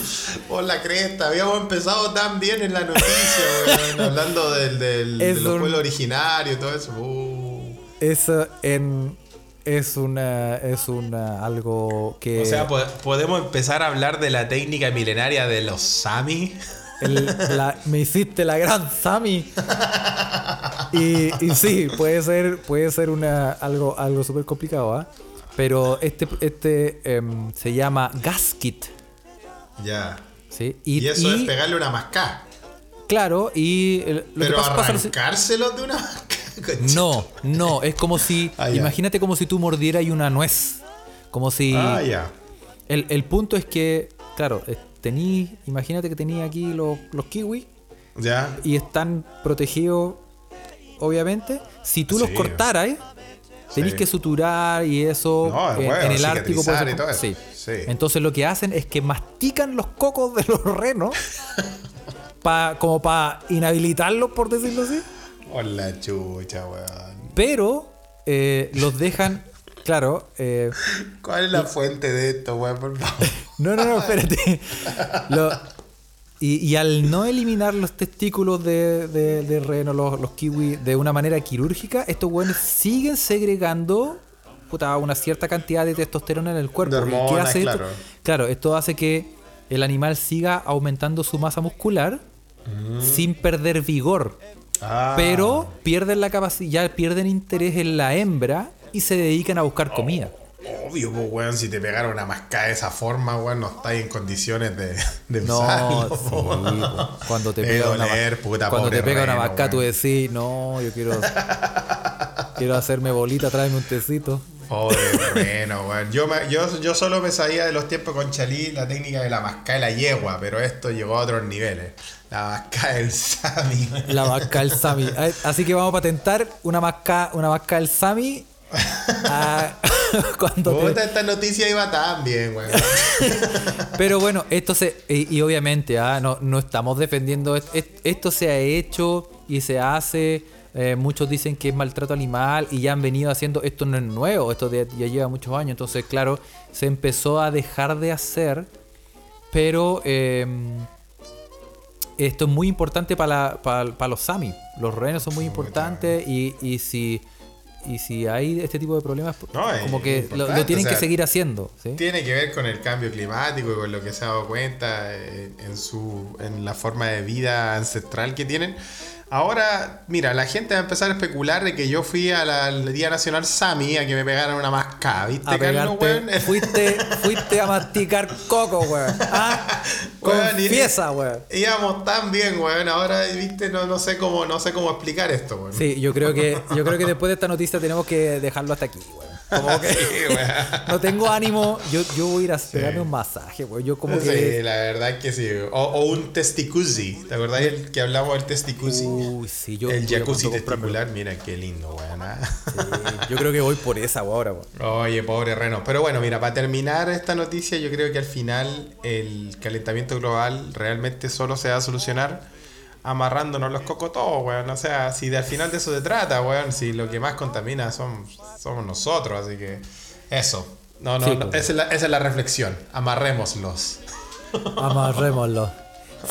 Por la cresta, habíamos empezado tan bien en la noticia, weón, hablando del, del, de los un- pueblos originarios y todo eso. Uh. Eso en es una es una algo que O sea, po- podemos empezar a hablar de la técnica milenaria de los Sami. el- la- me hiciste la gran Sami. Y, y sí, puede ser puede ser una algo algo súper complicado, ¿ah? Pero este este em, se llama gaskit, Ya. ¿sí? Y, eso es y, pegarle una mascada. claro, y lo Pero que pasa, de una mascada. (laughs) No, no, es como si. (laughs) Ah, imagínate como si tú mordieras una nuez. Como si. Ah, ya. El, el punto es que, claro, tení, imagínate que tenía aquí los, los kiwis Ya. y están protegidos, obviamente. Si tú los cortaras, tenés Sí. que suturar y eso No, en, bueno, en el Ártico. puede y todo eso. sí. Sí. Entonces lo que hacen es que mastican los cocos de los renos (laughs) pa- como para inhabilitarlos, por decirlo así. Hola, chucha, weón. Pero eh, los dejan, claro, eh, ¿Cuál es la fuente de esto, weón? Por favor. (laughs) no, no, no, espérate. Lo- y, y al no eliminar los testículos de, de, de reno, los, los kiwis, de una manera quirúrgica, estos buenos siguen segregando puta, una cierta cantidad de testosterona en el cuerpo. ¿Y qué hormonas, hace esto? claro. Claro, esto hace que el animal siga aumentando su masa muscular sin perder vigor. Ah. Pero pierden la capacidad, pierden interés en la hembra y se dedican a buscar comida. Obvio, pues, weón, si te pegara una mascada de esa forma, weón, no estáis en condiciones de, de No, usarlo. sí, po. cuando te pega una, doler, puta, cuando te pega una vaca, tú decís, no, yo quiero (laughs) quiero hacerme bolita, tráeme un tecito. Pobre reno, weón. Yo, me- yo, yo solo me sabía de los tiempos con Chalí la técnica de la mascada de la yegua, pero esto llegó a otros niveles. La mascada del Sami. La vaca del Sami. Ay, (laughs) Así que vamos a patentar una vaca, una vaca del Sami. ah, (laughs) cuando te- esta noticia iba tan bien, weón. (laughs) Pero bueno, esto se. Y, y obviamente, ah, no, no estamos defendiendo. est- est- Esto se ha hecho y se hace. Eh, muchos dicen que es maltrato animal y ya han venido haciendo. Esto no es nuevo, esto de- ya lleva muchos años. Entonces, claro, se empezó a dejar de hacer. Pero eh, esto es muy importante para, para, para los Sami. Los renos son muy importantes y, y si. Y si hay este tipo de problemas, No, como que lo, tienen o que seguir haciendo. ¿sí? Tiene que ver con el cambio climático y con lo que se ha dado cuenta en, en su, en la forma de vida ancestral que tienen. Ahora, mira, la gente va a empezar a especular de que yo fui a la- al Día Nacional Sami a que me pegaran una mascada, ¿viste, a Carlos, pegarte, weón? (laughs) fuiste, fuiste a masticar coco, weón. ¿Ah? Weón, Confiesa, weón. Íbamos tan bien, weón. Ahora, viste, no, no sé cómo, no sé cómo explicar esto, weón. Sí, yo creo que yo creo que después de esta noticia tenemos que dejarlo hasta aquí, weón. Como que Sí, (laughs) weón. no tengo ánimo, yo, yo voy a ir a pegarme un masaje, weón. Yo como Sí, que la verdad es que sí. O, o un testicuzi. ¿Te acordás el que hablamos del testicuzi? Uy, sí, yo el jacuzzi testicular, mira qué lindo. Sí, yo creo que voy por esa ahora, weón. Oye, pobre Reno. Pero bueno, mira, para terminar esta noticia, yo creo que al final el calentamiento global realmente solo se va a solucionar amarrándonos los cocos todos, weón. O sea, si de al final de eso se trata, weón, si lo que más contamina son, somos nosotros, así que eso. No, no, Sí, no, pues. esa, es la, esa es la reflexión. Amarrémoslos. Amarrémoslo.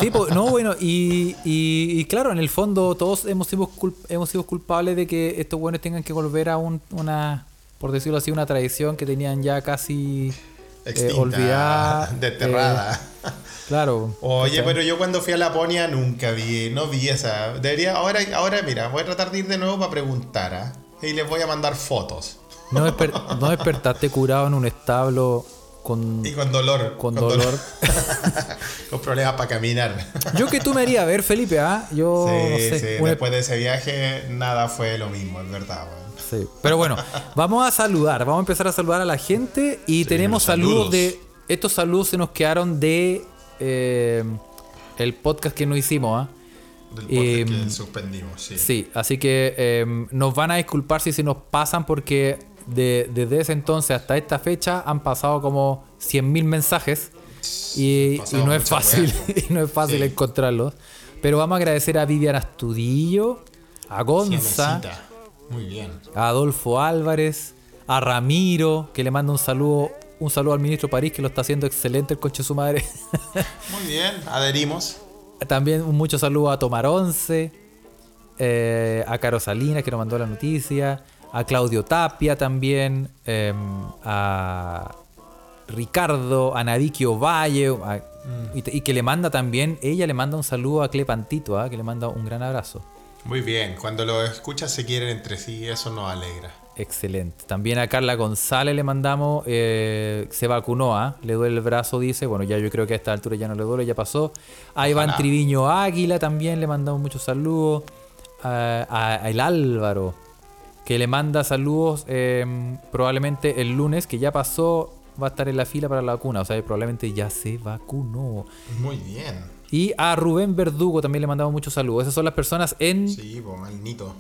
Sí, pues, no, bueno, y, y, y claro, en el fondo todos hemos sido, cul- hemos sido culpables de que estos buenos tengan que volver a un- una, por decirlo así, una tradición que tenían ya casi eh, Extinta, olvidada. desterrada. eh, (laughs) claro. Oye, pero yo cuando fui a Laponia nunca vi, no vi esa. Debería, ahora, ahora mira, voy a tratar de ir de nuevo para preguntar, ¿ah? Y les voy a mandar fotos. No, desper- no despertaste curado en un establo con... Y con dolor. Con dolor. (laughs) con problemas para caminar. (laughs) Yo que tú me harías ver, Felipe, ¿ah? Yo, sí, no sé, sí, después de ese viaje nada fue lo mismo, es verdad. Sí. Pero bueno, vamos a saludar, vamos a empezar a saludar a la gente y tenemos saludos. saludos. de. Estos saludos se nos quedaron de eh, el podcast que no hicimos, ¿ah? Del Eh, podcast que suspendimos, sí. Sí, así que eh, nos van a disculpar si se nos pasan porque de- desde ese entonces hasta esta fecha han pasado como 100.000 mensajes y, no es fácil, (laughs) y no es fácil Sí. encontrarlos. Pero vamos a agradecer a Vivian Astudillo, a Gonza, Cienecita. Muy bien. a Adolfo Álvarez, a Ramiro, que le manda un saludo, un saludo al ministro París, que lo está haciendo excelente el coche de su madre. (laughs) Muy bien, adherimos. También un mucho saludo a Tomar Once, eh, a Caro Salinas, que nos mandó la noticia, a Claudio Tapia también, eh, a Ricardo, a Nadiquio Valle, a- y, que le manda también, ella le manda un saludo a Clepantito, ¿ah? que le manda un gran abrazo. Muy bien. Cuando lo escuchas se quieren entre sí, eso nos alegra. Excelente. También a Carla González le mandamos, eh, se vacunó, ¿ah? le duele el brazo, dice. Bueno, ya yo creo que a esta altura ya no le duele, ya pasó. A Iván. Triviño Águila también le mandamos muchos saludos. A, a- a el Álvaro, que le manda saludos eh, probablemente el lunes, que ya pasó, va a estar en la fila para la vacuna. O sea, probablemente ya se vacunó. Muy bien. Y a Rubén Verdugo también le mandamos muchos saludos. Esas son las personas en Sí, pues, el nito.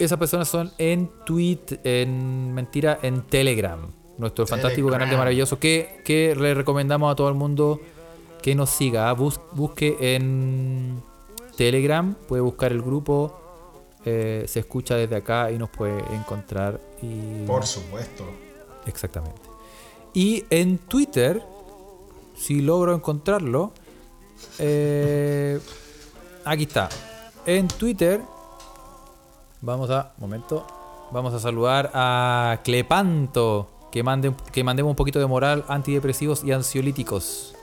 esas personas son en tweet, en mentira, en Telegram. Nuestro fantástico canal de maravilloso que, que le recomendamos a todo el mundo que nos siga. Bus- busque en Telegram, puede buscar el grupo, eh, se escucha desde acá y nos puede encontrar. Y... Por supuesto. Exactamente. Y en Twitter, si logro encontrarlo, eh, aquí está. En Twitter, vamos a, momento, vamos a saludar a Clepanto, que, mande, que mandemos un poquito de moral, antidepresivos y ansiolíticos.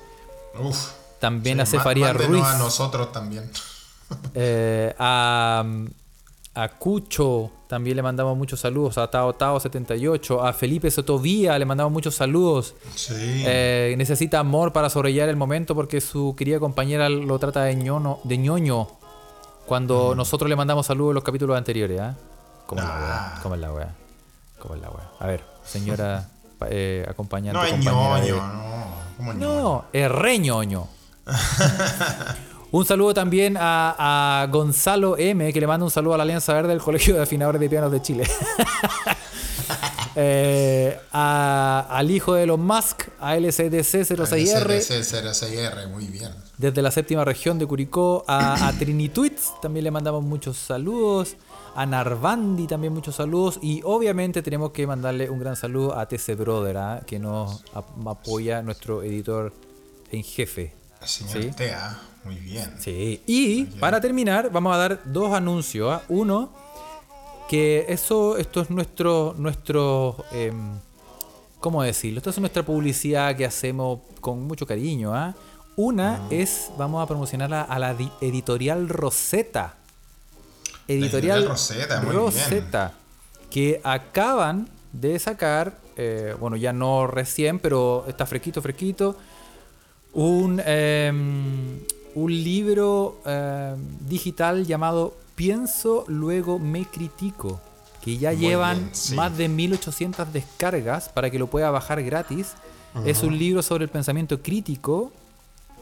Uf. También Sí, a Cefaría Ruiz. a nosotros también. Eh, a, a Cucho también le mandamos muchos saludos. A Tao Tao 78. A Felipe Sotovía le mandamos muchos saludos. Sí. Eh, necesita amor para sobrellevar el momento porque su querida compañera lo trata de ñoño. De ñoño cuando nosotros le mandamos saludos en los capítulos anteriores. ¿ah? ¿Cómo es la Ah. wea? ¿Cómo es la wea? ¿Cómo es la wea? A ver, señora eh, acompañante. no es compañera de- ñoño, no. ¿Cómo ñoño? no, es re ñoño. (laughs) Un saludo también a, a Gonzalo M, que le manda un saludo a la Alianza Verde del Colegio de Afinadores de Pianos de Chile. (laughs) Eh, a- al hijo de Elon Musk, a LCDC06R, C06R, muy bien. desde la séptima región de Curicó, a, a (clears throat) Trinitwits también le mandamos muchos saludos, a Narvandi también muchos saludos, y obviamente tenemos que mandarle un gran saludo a TC Brother, ¿ah? que nos ap- apoya nuestro editor en jefe. Señor Sí. Tea, muy bien. Sí, y para terminar, vamos a dar dos anuncios. ¿ah? Uno, que eso, esto es nuestro, nuestro, em, ¿cómo decirlo? Esto es nuestra publicidad que hacemos con mucho cariño. ¿ah? Una es, vamos a promocionarla a la di- editorial Rosetta. editorial Editorial Rosetta, muy bien. Rosetta, que acaban de sacar, eh, bueno, ya no recién, pero está fresquito, fresquito, un, em, un libro em, digital llamado Pienso, luego me critico, que ya Muy llevan bien, sí. más de 1800 descargas para que lo pueda bajar gratis. Es un libro sobre el pensamiento crítico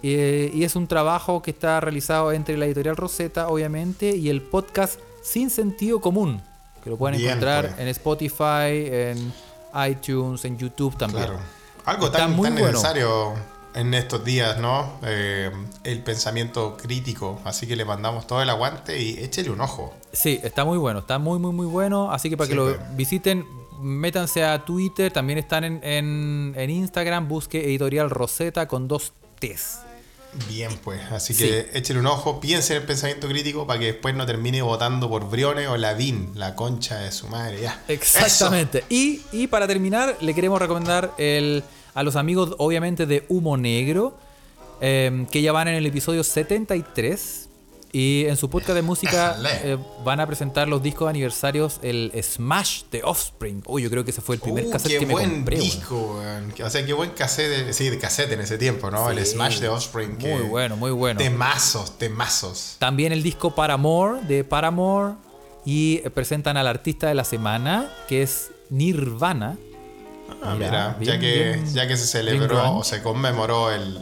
eh, y es un trabajo que está realizado entre la editorial Rosetta, obviamente, y el podcast Sin Sentido Común, que lo pueden Bien, encontrar pues. en Spotify, en iTunes, en YouTube también. Claro. Algo tan, muy tan bueno. En estos días, ¿no? Eh, el pensamiento crítico. Así que le mandamos todo el aguante y échele un ojo. Sí, está muy bueno, está muy, muy, muy bueno. Así que para Sí, que lo visiten, métanse a Twitter, también están en, en- en Instagram, busque editorial Rosetta con dos T's. Bien, pues. Así Sí. que échele un ojo, piense en el pensamiento crítico para que después no termine votando por Briones o Lavín, la concha de su madre. Ya. Exactamente. Y, y para terminar, le queremos recomendar el, a los amigos, obviamente, de Humo Negro, eh, que ya van en el episodio 73. Y en su podcast de música eh, van a presentar los discos de aniversarios, el Smash de Offspring. Uy, yo creo que ese fue el primer Uh, cassette qué que me buen compré. weón. disco, weón. O sea, qué buen cassette, sí, de cassette en ese tiempo, ¿no? el. Smash de Offspring. Muy bueno, muy bueno. Temazos, temazos. También el disco Paramore de Paramore. Y presentan al artista de la semana, que es Nirvana. Ah, Mira, mira, bien, ya, que, bien- ya que se celebró o se conmemoró el,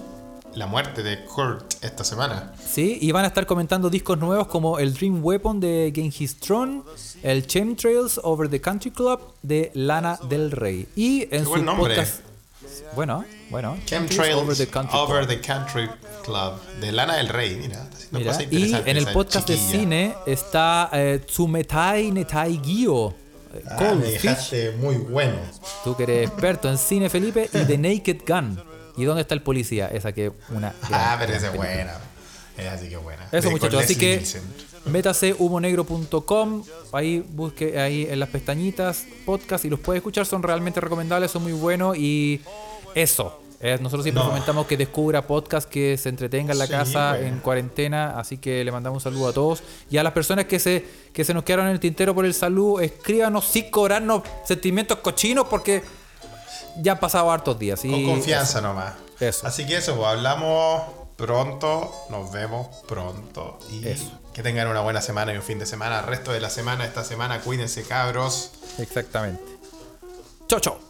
la muerte de Kurt esta semana. Sí, y van a estar comentando discos nuevos como el Dream Weapon de Genghis Tron, el Chemtrails Over the Country Club de Lana del Rey. Y en su podcast. Bueno, bueno. Chemtrails Over the Country Over Club. the Country Club de Lana del Rey. Mira, está Mira, cosas y en el podcast de chiquilla. cine está eh, Tsumetai Netai Gyo. Ah, Cold me Fish. dejaste muy bueno. Tú que eres experto en cine, Felipe, y The Naked Gun. ¿Y dónde está el policía? Esa que una. Ah, pero esa es buena. Es así que buena. Eso muchachos, así que Nielsen. métase humonegro.com, ahí busque ahí en las pestañitas podcast y los puede escuchar, son realmente recomendables, son muy buenos y eso. Eh, nosotros siempre No. comentamos que descubra podcast que se entretenga en la Sí, casa bueno. en cuarentena, así que le mandamos un saludo a todos y a las personas que se que se nos quedaron en el tintero por el salud, escríbanos sin cobrarnos sentimientos cochinos porque ya han pasado hartos días. y Con confianza nomás. Eso. Así que eso, pues, hablamos pronto, nos vemos pronto. Y Eso. que tengan una buena semana y un fin de semana. El resto de la semana, esta semana, cuídense cabros. Exactamente. Chau, chau.